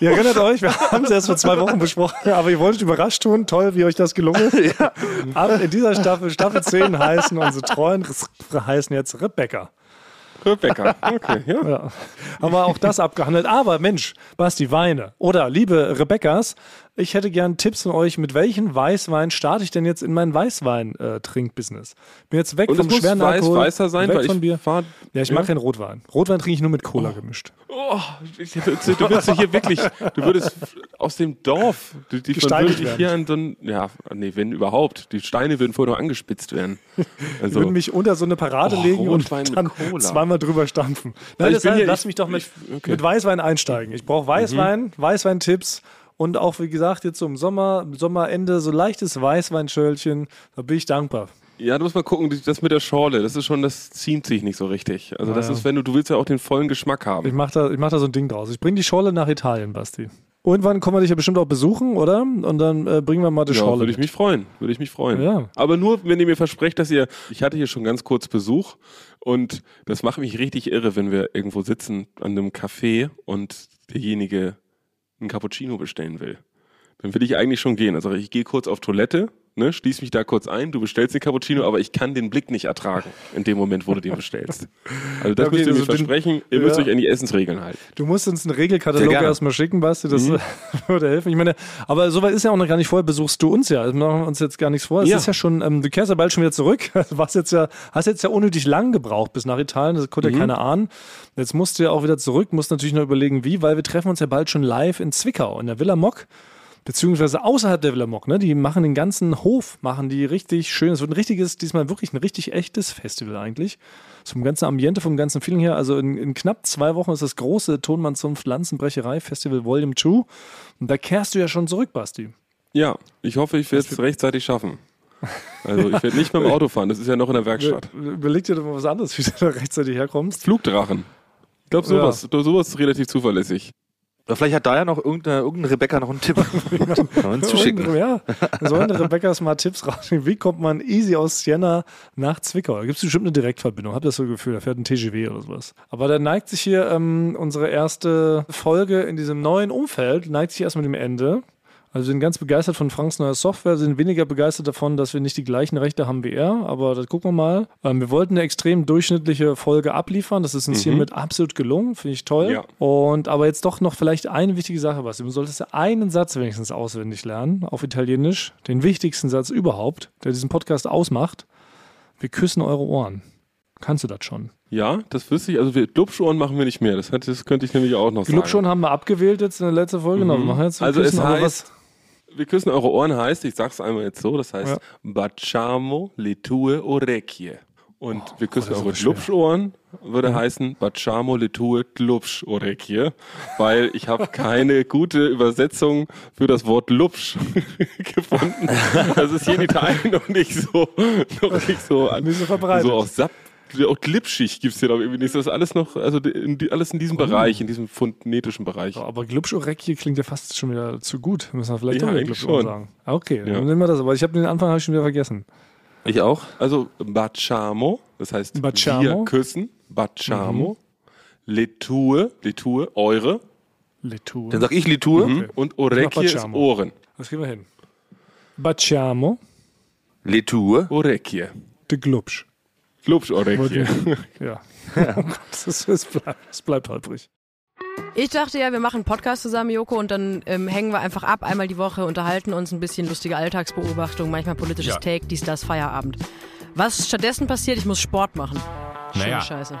Ihr erinnert euch, wir haben es erst vor zwei Wochen besprochen, aber ihr wolltet überrascht tun. Toll, wie euch das gelungen ist. Ab in dieser Staffel, Staffel 10 heißen unsere treuen heißen jetzt Rebecca. Rebecca. Okay, ja. Ja. Haben wir auch das abgehandelt. Aber Mensch, Basti, Weine. Oder liebe Rebeccas, ich hätte gern Tipps von euch, mit welchem Weißwein starte ich denn jetzt in mein Weißwein-Trinkbusiness? Bin jetzt weg Und vom schweren weiß, Alkohol, weißer sein, weg weil von ich Bier. fahr, Ja, ich mag keinen Rotwein. Rotwein trinke ich nur mit Cola gemischt. Oh, ich- du würdest hier wirklich, du würdest aus dem Dorf, die, die Gesteinigt dich werden. hier an so ein, ja, nee, wenn überhaupt, die Steine würden vorher noch angespitzt werden. Ich Also, würde mich unter so eine Parade Oh, legen Rotwein und dann zweimal drüber stampfen. Nein, ich das bin heißt, hier- lass ich- mich doch mit, ich- okay. mit Weißwein einsteigen. Ich brauche Weißwein, Weißweintipps und auch, wie gesagt, jetzt so im Sommer, Sommerende, so leichtes Weißweinschölchen. Da bin ich dankbar. ja, du musst mal gucken, das mit der Schorle, das ist schon, das ziemt sich nicht so richtig. Also, das ja. ist, wenn du, du willst ja auch den vollen Geschmack Ich haben. mache da, ich mach da so ein Ding draus. Ich bringe die Schorle nach Italien, Basti. Irgendwann kommen wir dich ja bestimmt auch besuchen, oder? Und dann äh, bringen wir mal die Ja, Schorle. würde ich mich freuen, würde ich mich freuen. Ja. Aber nur, wenn ihr mir versprecht, dass ihr, ich hatte hier schon ganz kurz Besuch und das macht mich richtig irre, wenn wir irgendwo sitzen an einem Café und derjenige einen Cappuccino bestellen will. Dann will ich eigentlich schon gehen. Also ich gehe kurz auf Toilette, ne, schließ mich da kurz ein, du bestellst den Cappuccino, aber ich kann den Blick nicht ertragen in dem Moment, wo du den bestellst. Also das Okay, müsst ihr mir also den- versprechen, ihr müsst ja. euch an die Essensregeln halten. Du musst uns einen Regelkatalog erstmal schicken, Basti, das würde helfen. Ich meine, aber soweit ist ja auch noch gar nicht vorher, besuchst du uns ja. Also machen wir uns jetzt gar nichts vor. Es Ja. ist ja schon, ähm, du kehrst ja bald schon wieder zurück. Du warst jetzt ja, hast jetzt ja unnötig lang gebraucht bis nach Italien, das konnte ja keiner ahnen. Jetzt musst du ja auch wieder zurück, musst natürlich noch überlegen, wie, weil wir treffen uns ja bald schon live in Zwickau, in der Villa Mock. Beziehungsweise außerhalb der Villa Mock, ne? Die machen den ganzen Hof, machen die richtig schön. Es wird ein richtiges, diesmal wirklich ein richtig echtes Festival eigentlich. Zum ganzen Ambiente, vom ganzen Feeling her. Also in, in knapp zwei Wochen ist das große Tonmannzunft Lanzenbrecherei Festival Volume 2. Und da kehrst du ja schon zurück, Basti. Ja, ich hoffe, ich werde es rechtzeitig schaffen. Also ich werde nicht mit dem Auto fahren, das ist ja noch in der Werkstatt. Überleg dir doch mal was anderes, wie du da rechtzeitig herkommst. Flugdrachen. Ich glaube, sowas, sowas ist relativ zuverlässig. Oder vielleicht hat da ja noch irgendeine, irgendeine Rebecca noch einen Tipp. Uns zuschicken. Ja, sollen Rebecca's mal Tipps rausnehmen. Wie kommt man easy aus Siena nach Zwickau? Da gibt es bestimmt eine Direktverbindung. Hab das so Gefühl, da fährt ein TGW oder sowas. Aber da neigt sich hier ähm, unsere erste Folge in diesem neuen Umfeld, neigt sich erstmal dem Ende. Also wir sind ganz begeistert von Franks neuer Software, sind weniger begeistert davon, dass wir nicht die gleichen Rechte haben wie er, aber das gucken wir mal. Ähm, wir wollten eine extrem durchschnittliche Folge abliefern, das ist uns hiermit absolut gelungen, finde ich toll. Ja. Und aber jetzt doch noch vielleicht eine wichtige Sache, was du solltest ja einen Satz wenigstens auswendig lernen auf Italienisch, den wichtigsten Satz überhaupt, der diesen Podcast ausmacht. Wir küssen eure Ohren. Kannst du das schon? Ja, das wüsste ich. Also wir Glubschohren machen wir nicht mehr. Das, das könnte ich nämlich auch noch Club schon sagen. haben wir abgewählt jetzt in der letzten Folge. Genau, wir machen jetzt wir Also es küssen, aber heißt, wir küssen eure Ohren heißt, ich sag's einmal jetzt so, das heißt Ja. Baciamo le tue orecchie. Und wir küssen das ist eure. Glubschohren würde heißen Baciamo le tue glubsch orecchie, weil ich habe keine gute Übersetzung für das Wort Lubsch gefunden. Das ist hier in Italien noch nicht so, noch nicht so, Nicht so verbreitet. So auch Sapp auch glitschig gibt's hier noch irgendwie nicht. Das ist alles noch, also in, alles in diesem Oh. Bereich, in diesem phonetischen Bereich. Ja, aber Glubschorecki klingt ja fast schon wieder zu gut. Müssen wir vielleicht Ja, doch wieder schon. sagen. Ah, Okay, Ja. dann nehmen wir das. Aber ich habe den Anfang hab ich schon wieder vergessen. Ich auch. Also Baciamo, das heißt Baciamo. wir küssen, Baciamo, Letue, Letue, eure Letu. Dann sag ich Litur. mhm. und Orecchie ist. Ohren. Das kriegen wir hin. Baciamo Litur. Orecchie. de Glubsch. Glubsch Orecchie. Ja. Gott, das, das, bleibt, das bleibt holprig. Ich dachte ja, wir machen einen Podcast zusammen, Joko, und dann ähm, hängen wir einfach ab, einmal die Woche, unterhalten uns ein bisschen lustige Alltagsbeobachtung, manchmal politisches Ja. Take, dies, das, Feierabend. Was stattdessen passiert, ich muss Sport machen. Schöne Naja. Scheiße.